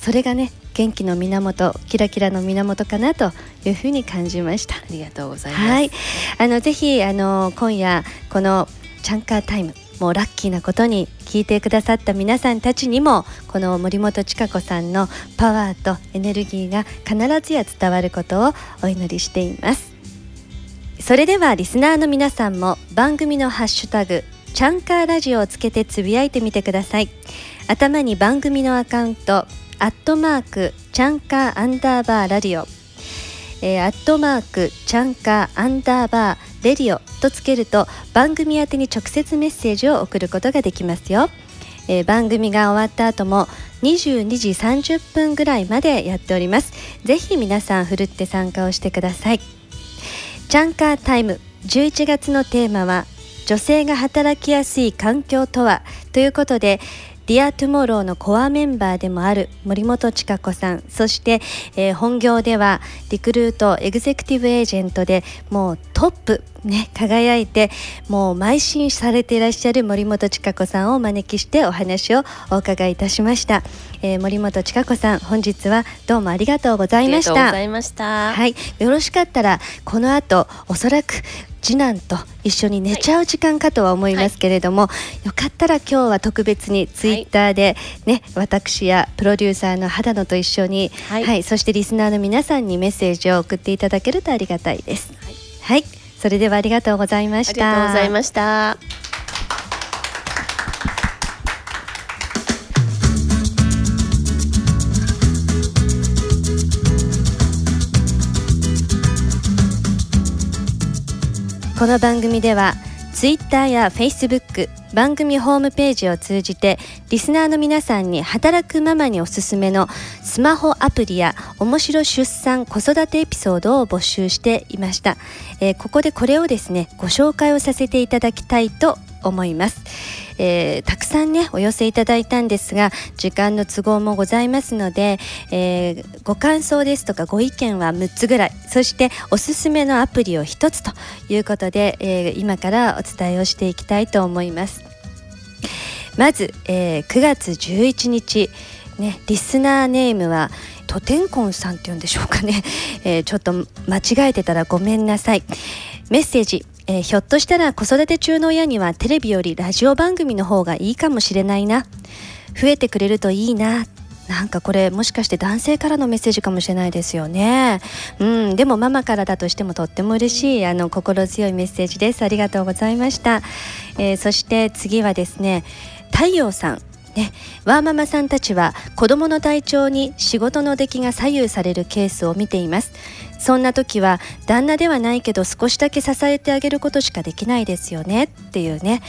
それがね元気の源キラキラの源かなというふうに感じました。ありがとうございます、はい、あのぜひあの今夜このチャンカータイムもうラッキーなことに聞いてくださった皆さんたちにもこの森本千佳子さんのパワーとエネルギーが必ずや伝わることをお祈りしています。それではリスナーの皆さんも番組のハッシュタグチャンカーラジオをつけてつぶやいてみてください。頭に番組のアカウントアットマークチャンカーアンダーバーラディオ。えー、アットマークチャンカーアンダーバーレディオとつけると番組宛に直接メッセージを送ることができますよ、えー、番組が終わった後も22時30分ぐらいまでやっております。ぜひ皆さんふるって参加をしてください。チャンカータイム11月のテーマは女性が働きやすい環境とはということで Dear Tomorrow のコアメンバーでもある森本千賀子さん。そして、えー、本業ではリクルートエグゼクティブエージェントでもうトップね輝いてもう邁進されていらっしゃる森本千佳子さんをお招きしてお話をお伺いいたしました、えー、森本千佳子さん本日はどうもありがとうございました。はい。よろしかったらこの後おそらく次男と一緒に寝ちゃう時間かとは思いますけれども、はい、よかったら今日は特別にツイッターでね、はい、私やプロデューサーの肌野と一緒に、はい、はい、そしてリスナーの皆さんにメッセージを送っていただけるとありがたいです。はい、それではありがとうございました。ありがとうございました。この番組では Twitter や Facebook 番組ホームページを通じてリスナーの皆さんに働くママにおすすめのスマホアプリや面白出産子育てエピソードを募集していました、えー、ここでこれをですねご紹介をさせていただきたいと思います。えー、たくさんねお寄せいただいたんですが時間の都合もございますので、えー、ご感想ですとかご意見は6つぐらいそしておすすめのアプリを1つということで、えー、今からお伝えをしていきたいと思います。まず、え9月11日ねリスナーネームはトテンコンさんっていうんでしょうかね、えちょっと間違えてたらごめんなさい。メッセージえー、ひょっとしたら子育て中の親にはテレビよりラジオ番組の方がいいかもしれないな増えてくれるといいななんかこれもしかして男性からのメッセージかもしれないですよね。うん、でもママからだとしてもとっても嬉しいあの心強いメッセージです。ありがとうございました。えー、そして次はですね、太陽さん。ね、ワーママさんたちは子供の体調に仕事の出来が左右されるケースを見ていますそんな時は旦那ではないけど少しだけ支えてあげることしかできないですよねっていうね。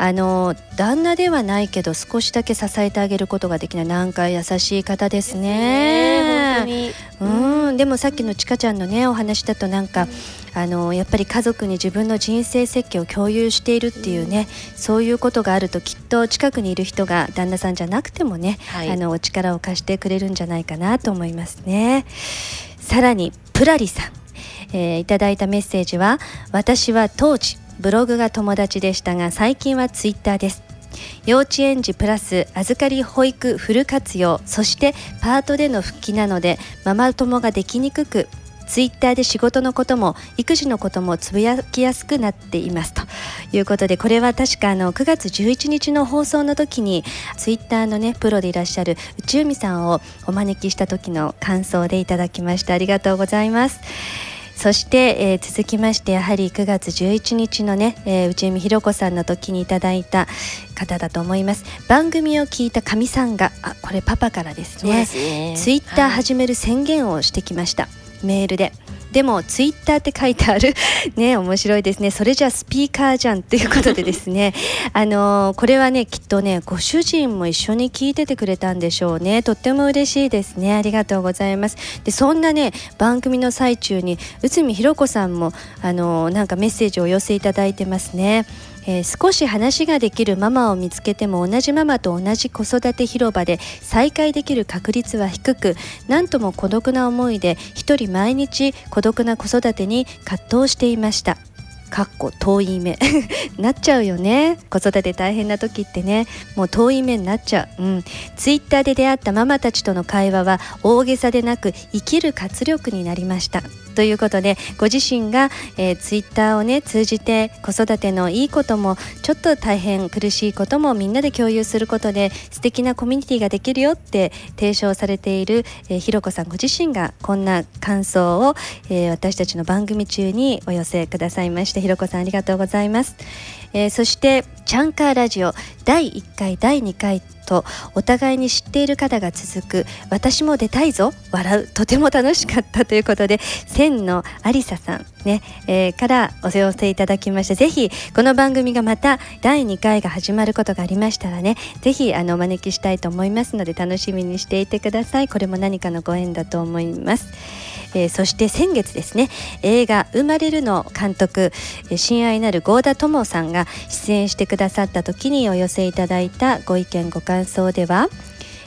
あの旦那ではないけど少しだけ支えてあげることができない。なんか優しい方ですね。ねうん。でもさっきのちかちゃんのねお話だとなんかあのやっぱり家族に自分の人生設計を共有しているっていうねそういうことがあるときっと近くにいる人が旦那さんじゃなくてもね、はい、あのお力を貸してくれるんじゃないかなと思いますね。さらにプラリさん、えー、いただいたメッセージは私は当時ブログが友達でしたが最近はツイッターです。幼稚園児プラス預かり保育フル活用そしてパートでの復帰なのでママ友ができにくくツイッターで仕事のことも育児のこともつぶやきやすくなっています。ということでこれは確かあの9月11日の放送の時にツイッターのねプロでいらっしゃる内海さんをお招きした時の感想でいただきましたありがとうございます。そして、えー、続きましてやはり9月11日のね、えー、内海ひろ子さんの時にいただいた方だと思います。番組を聞いたかみさんがあこれパパからですね。ツイッター始める宣言をしてきました、はい、メールで。でもツイッターって書いてある。ね面白いですね。それじゃスピーカーじゃんということでですね。あのー、これはねきっとねご主人も一緒に聞いててくれたんでしょうね。とっても嬉しいですね。ありがとうございます。でそんなね番組の最中に内海ひろ子さんもあのー、なんかメッセージをお寄せいただいてますねえー、少し話ができるママを見つけても同じママと同じ子育て広場で再会できる確率は低く何とも孤独な思いで一人毎日孤独な子育てに葛藤していました。かっこ遠い目。なっちゃうよね。子育て大変な時ってね。もう遠い目になっちゃう、うん、ツイッターで出会ったママたちとの会話は大げさでなく生きる活力になりました。ということでご自身が、えー、ツイッターをね通じて子育てのいいこともちょっと大変苦しいこともみんなで共有することで素敵なコミュニティができるよって提唱されている、えー、ひろこさんご自身がこんな感想を、えー、私たちの番組中にお寄せくださいましてひろこさんありがとうございます。えー、そしてチャンカーラジオ第1回第2回とお互いに知っている方が続く私も出たいぞ笑うとても楽しかったということで千のありささんね、えー、からお寄せいただきましてぜひこの番組がまた第2回が始まることがありましたらねぜひあのお招きしたいと思いますので楽しみにしていてくださいこれも何かのご縁だと思います。えー、そして先月ですね映画「生まれる」の監督親愛なる郷田智さんが出演してくださった時にお寄せいただいたご意見ご感想では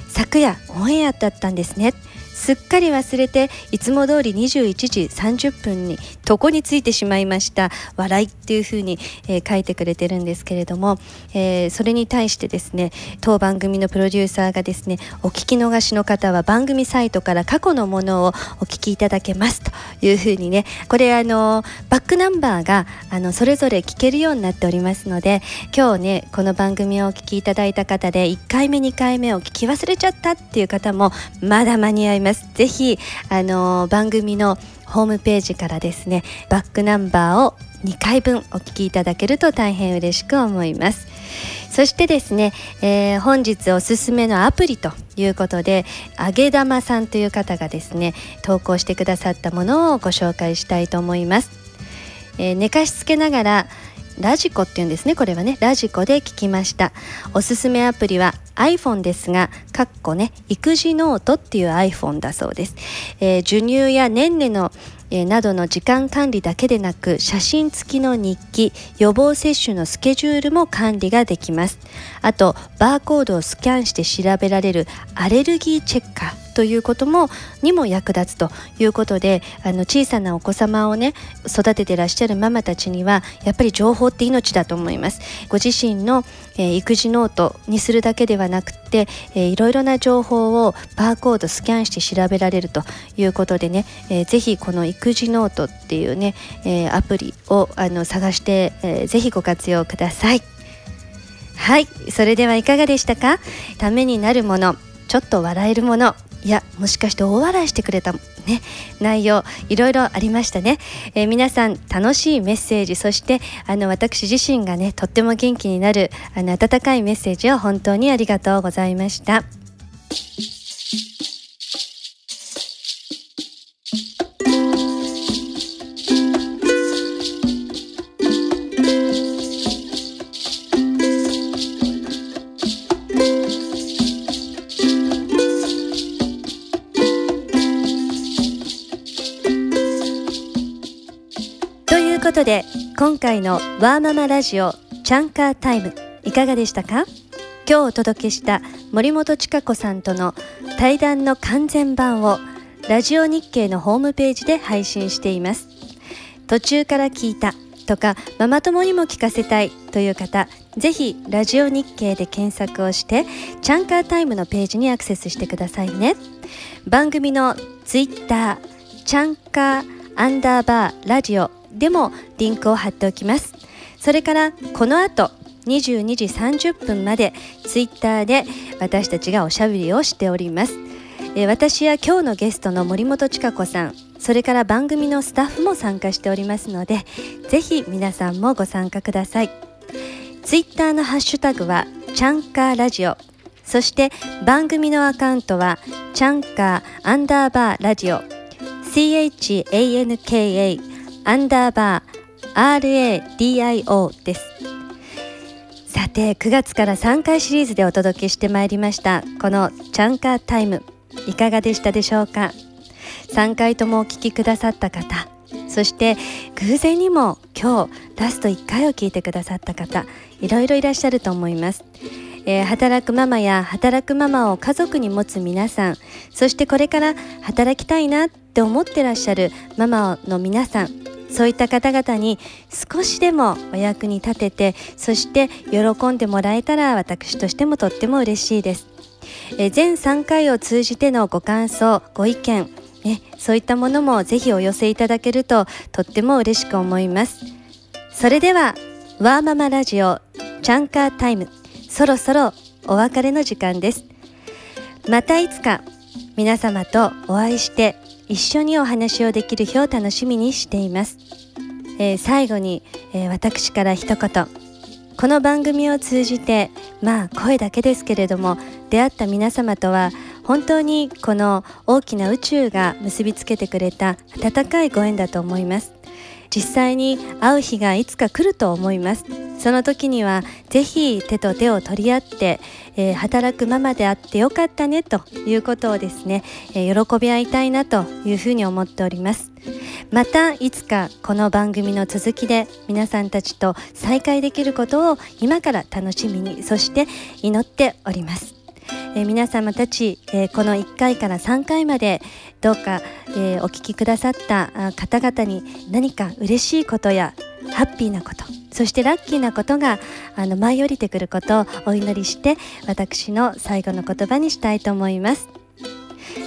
昨夜オンエアだったんですね。すっかり忘れていつも通り21時30分に床についてしまいました笑いっていうふうに、えー、書いてくれてるんですけれども、えー、それに対してですね当番組のプロデューサーがですねお聞き逃しの方は番組サイトから過去のものをお聞きいただけますというふうにねこれあのバックナンバーがあのそれぞれ聞けるようになっておりますので今日ねこの番組をお聞きいただいた方で1回目2回目を聞き忘れちゃったっていう方もまだ間に合います。ます。ぜひあの番組のホームページからですねバックナンバーを2回分お聞きいただけると大変嬉しく思います。そしてですね、えー、本日おすすめのアプリということであげ玉さんという方がですね投稿してくださったものをご紹介したいと思います、えー、寝かしつけながら radiko っていうんですねこれはね。 radiko で聞きました。おすすめアプリは iPhone ですがかっこね育児ノートっていう iPhone だそうです、えー、授乳や年齢のえなどの時間管理だけでなく写真付きの日記予防接種のスケジュールも管理ができます。あとバーコードをスキャンして調べられるアレルギーチェッカー。ということもにも役立つということであの小さなお子様をね育ててらっしゃるママたちにはやっぱり情報って命だと思います。ご自身の、えー、育児ノートにするだけではなくて、えー、いろいろな情報をバーコードスキャンして調べられるということでね、えー、ぜひこの育児ノートっていうね、えー、アプリをあの探して、えー、ぜひご活用ください。はい。それではいかがでしたか？ためになるものちょっと笑えるものいやもしかして大笑いしてくれたね内容いろいろありましたね、えー、皆さん楽しいメッセージそしてあの私自身がねとっても元気になるあの温かいメッセージを本当にありがとうございました。ことで今回のワーママラジオチャンカータイムいかがでしたか？今日お届けした森本千佳子さんとの対談の完全版をラジオ日経のホームページで配信しています。途中から聞いたとかママ友にも聞かせたいという方ぜひラジオ日経で検索をしてチャンカータイムのページにアクセスしてくださいね。番組のツイッターチャンカーアンダーバーラジオでもリンクを貼っておきます。それからこの後22時30分までツイッターで私たちがおしゃべりをしております。え私や今日のゲストの森本千佳子さんそれから番組のスタッフも参加しておりますのでぜひ皆さんもご参加ください。ツイッターのハッシュタグはチャンカーラジオ。そして番組のアカウントはチャンカーアンダーバーラジオ。CHANKA アンダーバー RADIO です。さて9月から3回シリーズでお届けしてまいりましたこのチャンカータイムいかがでしたでしょうか？3回ともお聞きくださった方そして偶然にも今日ラスト1回を聞いてくださった方いろいろいらっしゃると思います。えー、働くママや働くママを家族に持つ皆さんそしてこれから働きたいなって思ってらっしゃるママの皆さん。そういった方々に少しでもお役に立ててそして喜んでもらえたら私としてもとっても嬉しいです。え全3回を通じてのご感想ご意見、ね、そういったものもぜひお寄せいただけるととっても嬉しく思います。それではワーママラジオチャンカータイムそろそろお別れの時間です。またいつか皆様とお会いして一緒にお話をできる日を楽しみにしています、えー、最後に、えー、私から一言。この番組を通じてまあ声だけですけれども出会った皆様とは本当にこの大きな宇宙が結びつけてくれた温かいご縁だと思います。実際に会う日がいつか来ると思います。その時にはぜひ手と手を取り合って、えー、働くママであってよかったねということをですね、えー、喜び合いたいなというふうに思っております。またいつかこの番組の続きで皆さんたちと再会できることを今から楽しみにそして祈っております。えー、皆様たち、えー、この1回から3回までどうか、えー、お聞きくださった方々に何か嬉しいことやハッピーなことそしてラッキーなことがあの舞い降りてくることをお祈りして私の最後の言葉にしたいと思います。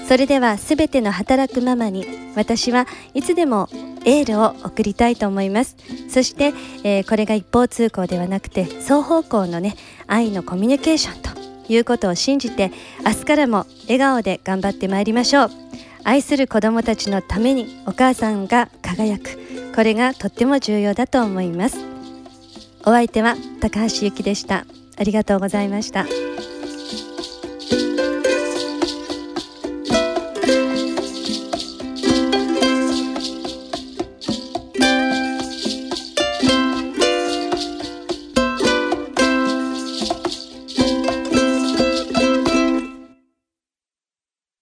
それではすべての働くママに私はいつでもエールを送りたいと思います。そして、えー、これが一方通行ではなくて双方向のね愛のコミュニケーションということを信じて明日からも笑顔で頑張ってまいりましょう。愛する子どもたちのためにお母さんが輝く。これがとっても重要だと思います。お相手は高橋ゆきでした。ありがとうございました。